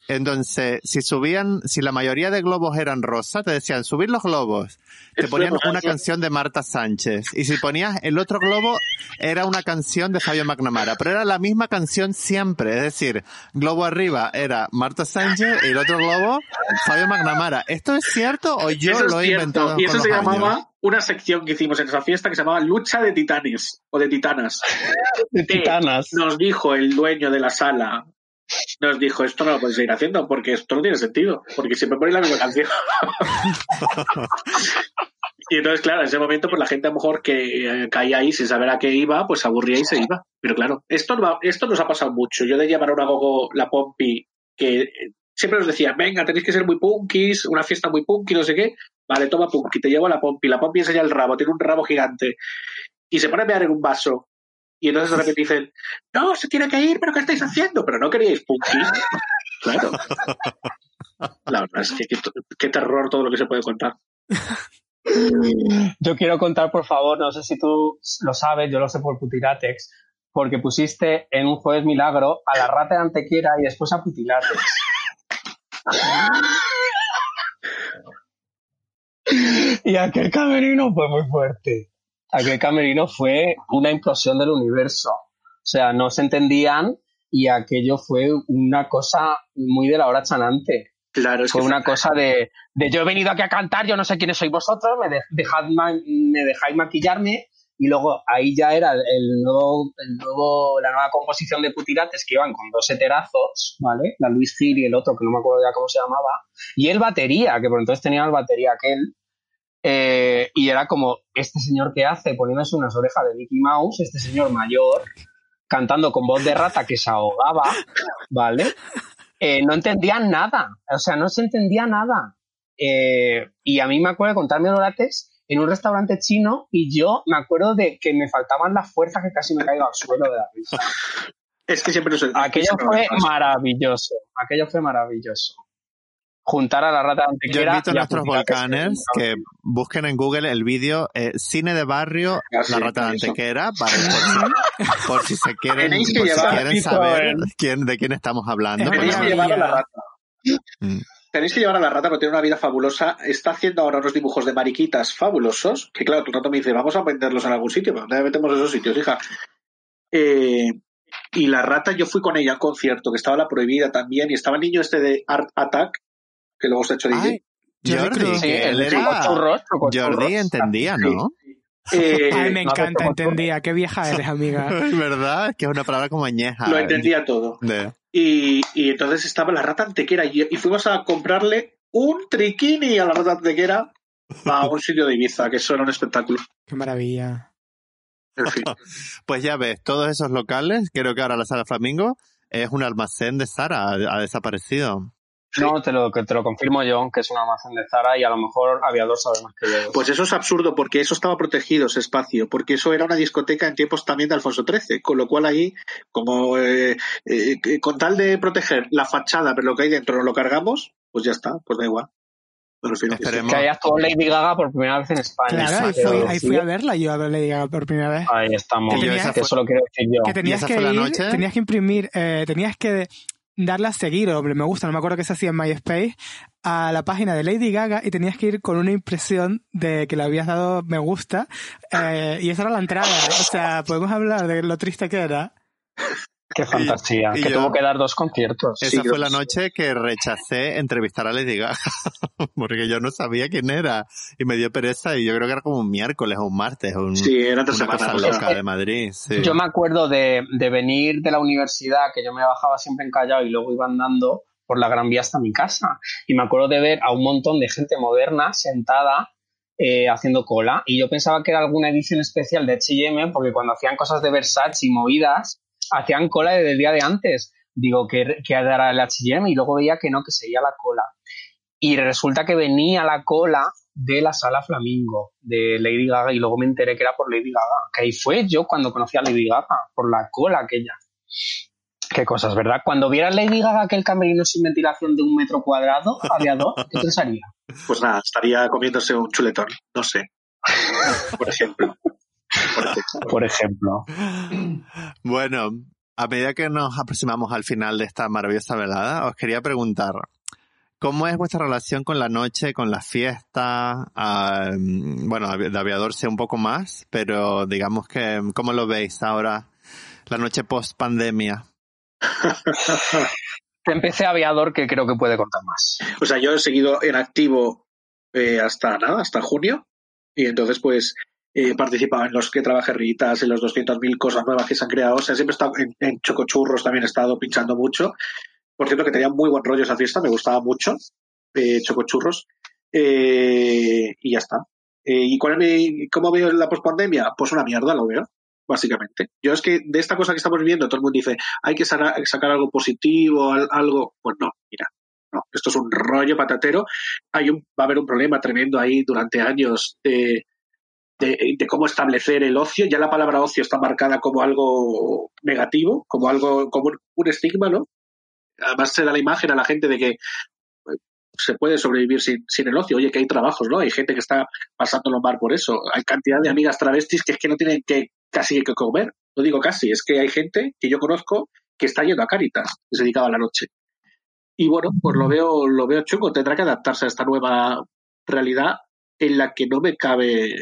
Entonces, si subían, si la mayoría de globos eran rosa, te decían subir los globos. Te Eso ponían una canción de Marta Sánchez. Y si ponías el otro globo, era una canción de Fabio McNamara. Pero era la misma canción siempre. Es decir, globo arriba era Marta Sánchez y el otro globo, Fabio McNamara. ¿Esto es cierto o yo eso lo he inventado Y con eso los se años? llamaba una sección que hicimos en esa fiesta que se llamaba Lucha de Titanes o de Titanas. De titanas. Nos dijo el dueño de la sala, nos dijo, esto no lo podéis seguir haciendo porque esto no tiene sentido, porque siempre ponéis la misma canción. y entonces, claro, en ese momento, pues la gente a lo mejor que eh, caía ahí sin saber a qué iba, pues se aburría y se iba. Pero claro, esto, no va- esto nos ha pasado mucho. Yo de llamar a una gogo, la Pompi, que eh, siempre nos decía, venga, tenéis que ser muy punkis, una fiesta muy punky, no sé qué. Vale, toma punky, te llevo a la Pompi. La Pompi enseña el rabo, tiene un rabo gigante. Y se pone a mear en un vaso. Y entonces de repente dicen, no, se tiene que ir, pero ¿qué estáis haciendo? Pero no queríais punky. claro. La verdad es que qué, qué terror todo lo que se puede contar. Yo quiero contar, por favor, no sé si tú lo sabes, yo lo sé por Putilatex, porque pusiste en un jueves milagro a la rata de Antequera y después a Putilatex. y aquel camerino fue muy fuerte. Aquel camerino fue una implosión del universo. O sea, no se entendían y aquello fue una cosa muy de la hora chanante. Claro, es Fue que una cosa de, de yo he venido aquí a cantar, yo no sé quiénes sois vosotros, me, de- dejad ma- me dejáis maquillarme y luego ahí ya era el, el nuevo, el nuevo, la nueva composición de Putirates que iban con dos heterazos, ¿vale? La Luis Gil y el otro que no me acuerdo ya cómo se llamaba, y el batería, que por entonces tenía el batería aquel, eh, y era como, este señor que hace poniéndose unas orejas de Mickey Mouse, este señor mayor, cantando con voz de rata que se ahogaba, ¿vale? Eh, no entendían nada, o sea, no se entendía nada. Eh, y a mí me acuerdo de contarme Dorates en un restaurante chino y yo me acuerdo de que me faltaban las fuerzas que casi me caigo al suelo de la risa. Es que siempre nos Aquello fue maravilloso, aquello fue maravilloso. Juntar a la rata de Yo Antequera invito a nuestros volcanes que busquen en Google el vídeo eh, Cine de Barrio, La Rata de. Antequera, para, por, si, por si se quieren, por si quieren saber en- quién, de quién estamos hablando. Tenéis que llevar a la rata. Mm. Tenéis que llevar a la rata porque tiene una vida fabulosa. Está haciendo ahora unos dibujos de mariquitas fabulosos. Que claro, tu rato me dice, vamos a venderlos en algún sitio. ¿Dónde metemos esos sitios, hija? Eh, y la rata, yo fui con ella a un concierto, que estaba la prohibida también. Y estaba el niño este de Art Attack, que luego se ha hecho DJ. Ay, Jordi. Sí, él era... chocochurros. Jordi entendía, ¿no? Eh, Ay, me encanta, entendía. Qué vieja eres, amiga. Es verdad, que es una palabra como añeja. lo entendía todo. Y, y entonces estaba la rata antequera y, y fuimos a comprarle un triquini a la rata antequera a un sitio de Ibiza, que eso era un espectáculo. Qué maravilla. En fin. Pues ya ves, todos esos locales, creo que ahora la Sala Flamingo es un almacén de Sara, ha, ha desaparecido. No, te lo, te lo confirmo yo, que es un almacén de Zara y a lo mejor Aviador sabe más que yo. Pues eso es absurdo, porque eso estaba protegido, ese espacio, porque eso era una discoteca en tiempos también de Alfonso XIII, con lo cual ahí, como eh, eh, con tal de proteger la fachada, pero lo que hay dentro no lo cargamos, pues ya está, pues da igual. Esperemos. Que haya actuado Lady Gaga por primera vez en España. Claro, ahí fui, ahí sí, fui a verla yo a ver Lady Gaga por primera vez. Ahí estamos. Que tenía- Que eso lo quiero decir yo. que tenías que ir, tenías que imprimir, eh, tenías que darle a seguir, o me gusta, no me acuerdo qué se hacía en MySpace, a la página de Lady Gaga y tenías que ir con una impresión de que le habías dado me gusta, eh, y esa era la entrada. O sea, podemos hablar de lo triste que era. Qué fantasía. y que yo- tuvo que dar dos conciertos. Esa Sí, fue la noche que rechacé entrevistar a Lady Gaga, porque yo no sabía quién era y me dio pereza y yo creo que era como un miércoles o un martes o un, Sí, era una loca de Madrid. sí. Yo me acuerdo de, de venir de la universidad, que yo me bajaba siempre en Callao y luego iba andando por la Gran Vía hasta mi casa. Y me acuerdo de ver a un montón de gente moderna sentada eh, haciendo cola. Y yo pensaba que era alguna edición especial de H&M, porque cuando hacían cosas de Versace y movidas, hacían cola desde el día de antes. Digo, que, que era el H&M y luego veía que no, que seguía la cola. Y resulta que venía la cola de la sala Flamingo de Lady Gaga y luego me enteré que era por Lady Gaga. Que ahí fue yo cuando conocí a Lady Gaga, por la cola aquella. Qué cosas, ¿verdad? Cuando viera Lady Gaga aquel camerino sin ventilación de un metro cuadrado, aviador, ¿qué pensaría? Pues nada, estaría comiéndose un chuletón, no sé. Por ejemplo. Por ejemplo. Por ejemplo. Bueno, a medida que nos aproximamos al final de esta maravillosa velada, os quería preguntar, ¿cómo es vuestra relación con la noche, con la fiesta? Ah, mm, bueno, de aviador sé un poco más, pero digamos que, ¿cómo lo veis ahora, la noche post pandemia? Te empecé aviador que creo que puede contar más. O sea, yo he seguido en activo eh, hasta nada, hasta junio, y entonces pues he participado en los que trabajé Ritas, en los 200.000 cosas nuevas que se han creado. O sea, siempre he estado en, Chocochurros, también he estado pinchando mucho. Por cierto, que tenía muy buen rollo esa fiesta, me gustaba mucho, eh, Chocochurros. Eh, y ya está. Eh, ¿Y cuál es mi, cómo veo la pospandemia? Pues una mierda lo veo, básicamente. Yo es que de esta cosa que estamos viviendo, todo el mundo dice, hay que sacar, algo positivo, al- algo. Pues no, mira, no, esto es un rollo patatero. Hay un, va a haber un problema tremendo ahí durante años de, de, de cómo establecer el ocio. Ya la palabra ocio está marcada como algo negativo, como algo, como un, estigma, ¿no? Además se da la imagen a la gente de que eh, se puede sobrevivir sin, sin el ocio. Oye, que hay trabajos, ¿no? Hay gente que está pasándolo mal por eso. Hay cantidad de amigas travestis que es que no tienen que casi que comer. No digo casi, es que hay gente que yo conozco que está yendo a Caritas, que se dedicaba a la noche. Y bueno, pues lo veo, lo veo chungo. Tendrá que adaptarse a esta nueva realidad en la que no me cabe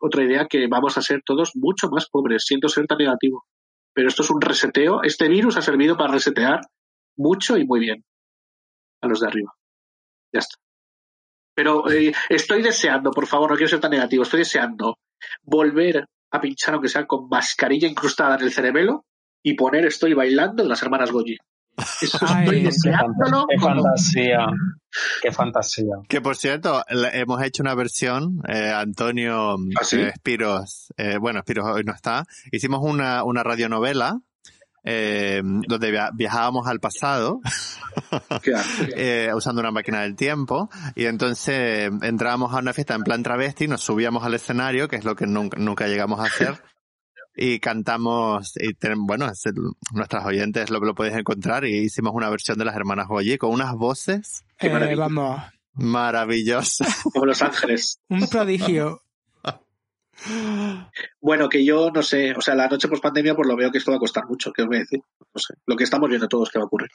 otra idea que vamos a ser todos mucho más pobres, siento ser tan negativo. Pero esto es un reseteo. Este virus ha servido para resetear mucho y muy bien a los de arriba. Ya está. Pero eh, estoy deseando, por favor, no quiero ser tan negativo, estoy deseando volver a pinchar, aunque sea con mascarilla incrustada en el cerebelo, y poner Estoy bailando de las hermanas Goyi. Eso Ay, estoy qué deseándolo. Qué como- fantasía. Qué fantasía. Que por cierto, hemos hecho una versión, eh, Antonio ¿Ah, sí? eh, Espiros, eh, bueno, Espiros hoy no está, hicimos una, una radionovela eh, donde via- viajábamos al pasado eh, usando una máquina del tiempo y entonces entrábamos a una fiesta en plan travesti, nos subíamos al escenario, que es lo que nunca, nunca llegamos a hacer, y cantamos, y ten- bueno, es el- nuestras oyentes lo, lo podéis encontrar, y hicimos una versión de las hermanas Goyi con unas voces Qué Eh, maravilla. vamos, maravillosas. Como Los Ángeles. un prodigio. Bueno, que yo no sé, o sea, la noche post pandemia, pues lo veo que esto va a costar mucho, ¿qué os voy a decir? No sé, lo que estamos viendo todos que va a ocurrir.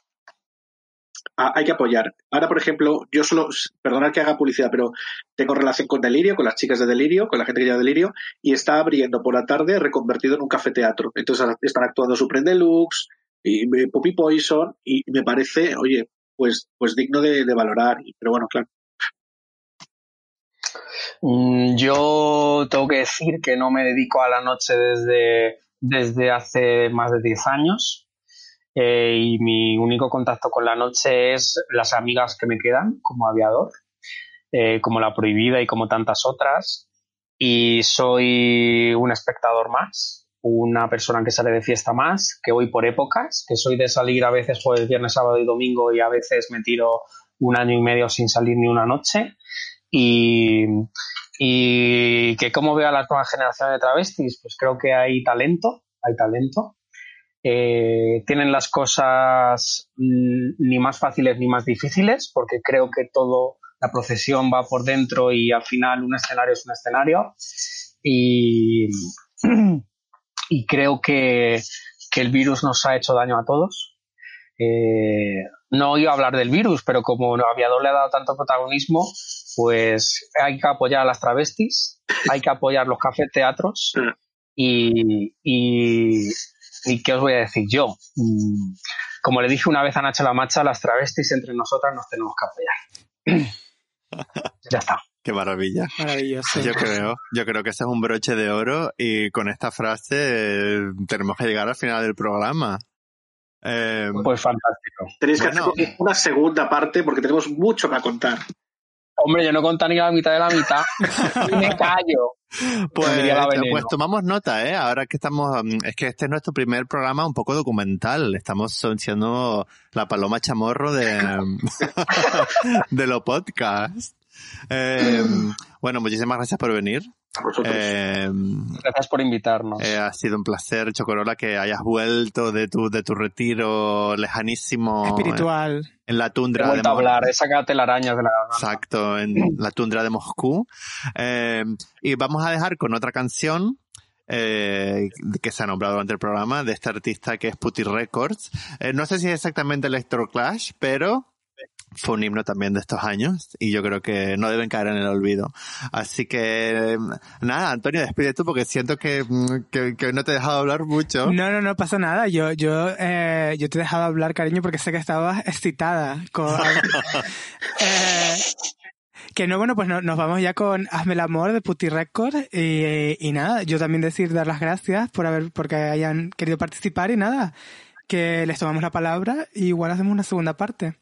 Hay que apoyar. Ahora, por ejemplo, yo solo, perdonad que haga publicidad, pero tengo relación con Delirio, con las chicas de Delirio, con la gente que lleva Delirio, y está abriendo por la tarde reconvertido en un café teatro. Entonces están actuando Supreme Deluxe y Poppy Poison, y me parece, oye, pues, pues digno de, de valorar. Pero bueno, claro. Mm, Yo tengo que decir que no me dedico a la noche desde, desde hace más de 10 años. Eh, y mi único contacto con la noche es las amigas que me quedan como aviador, eh, como La Prohibida y como tantas otras. Y soy un espectador más. una persona que sale de fiesta más, que voy por épocas, que soy de salir a veces jueves, viernes, sábado y domingo y a veces me tiro un año y medio sin salir ni una noche. Y, y que cómo veo a las nuevas generaciones de travestis, pues creo que hay talento, hay talento. Eh, tienen las cosas mm, ni más fáciles ni más difíciles, porque creo que todo, la procesión va por dentro y al final un escenario es un escenario. Y, y creo que, que el virus nos ha hecho daño a todos. Eh, no iba a hablar del virus, pero como a Aviador le ha dado tanto protagonismo, pues hay que apoyar a las travestis, hay que apoyar los cafés teatros y, y, y ¿qué os voy a decir yo? Mm, Como le dije una vez a Nacho La Macha, las travestis entre nosotras nos tenemos que apoyar. ya está. Qué maravilla. Maravilloso. Yo creo, yo creo que ese es un broche de oro y con esta frase eh, tenemos que llegar al final del programa. Eh, Pues fantástico. Tenéis que Bueno. hacer una segunda parte porque tenemos mucho para contar. Hombre, yo no conté ni la mitad de la mitad. y me callo. Pues, pues tomamos nota, ¿eh? Ahora que estamos, mm, es que este es nuestro primer programa un poco documental. Estamos siendo la paloma chamorro de, de los podcasts. Eh, bueno, muchísimas gracias por venir. Eh, Gracias por invitarnos. eh, ha sido un placer, Chocorola, que hayas vuelto de tu, de tu retiro lejanísimo Espiritual. en la He tundra de a hablar, he sacado telarañas de la. Exacto, en la tundra de Moscú. Eh, y vamos a dejar con otra canción eh, que se ha nombrado durante el programa de este artista que es Putty Records. Eh, no sé si es exactamente Electro Clash, pero fue un himno también de estos años y yo creo que no deben caer en el olvido. Así que, eh, nada, Antonio, despide tú porque siento que, mm, que, que no te he dejado hablar mucho. No, no, no pasa nada. Yo, yo, eh, yo te he dejado hablar, cariño, porque sé que estabas excitada. Con, Eh, que no, bueno, pues no- nos vamos ya con Hazme el amor de Putty Record y, y nada, yo también decir dar las gracias por haber, porque hayan querido participar y nada, que les tomamos la palabra y igual hacemos una segunda parte.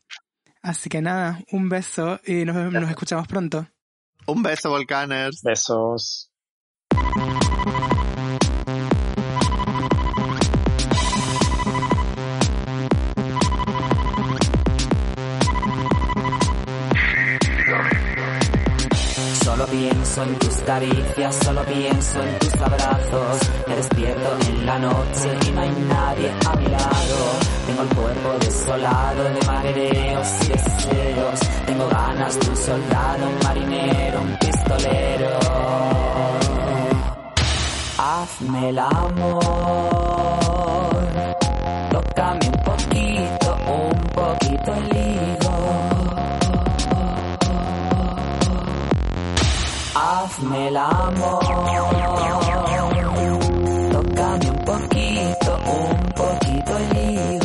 Así que nada, un beso y nos, nos escuchamos pronto. Un beso, Volcaners. Besos. Solo pienso en tus caricias, solo pienso en tus abrazos. Me despierto en la noche y no hay nadie a mi lado. Tengo el cuerpo desolado de mareos y deseos. Tengo ganas de un soldado, un marinero, un pistolero. Hazme el amor, el amor. Tócame un poquito, un poquito el.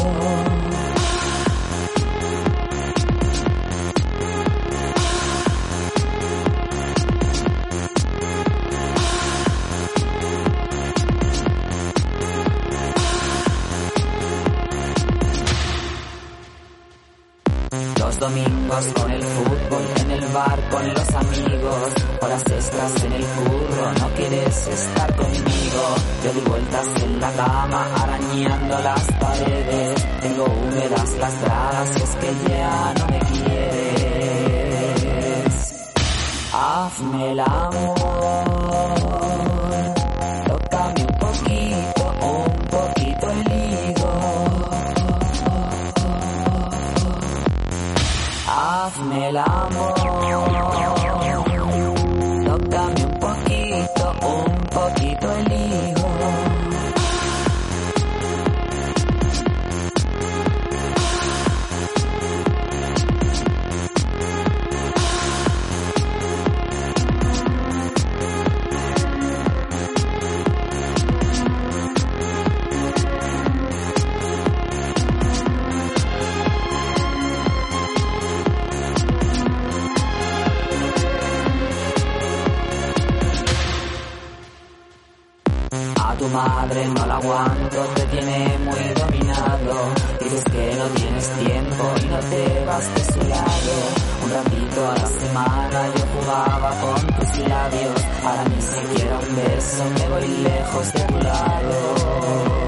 Los domingos con el fútbol, en el bar con los amigos, horas extras en el curro, no quieres estar conmigo. Yo di vueltas en la cama, arañando las paredes, tengo húmedas las gradas, es que ya no me quieres. Hazme el amor, tócame un poquito, un poquito el higo. Hazme el amor. Madre no la aguanto, te tiene muy dominado. Dices que no tienes tiempo y no te vas de su lado. Un ratito a la semana yo jugaba con tus labios. Ahora ni siquiera un beso, me voy lejos de tu lado.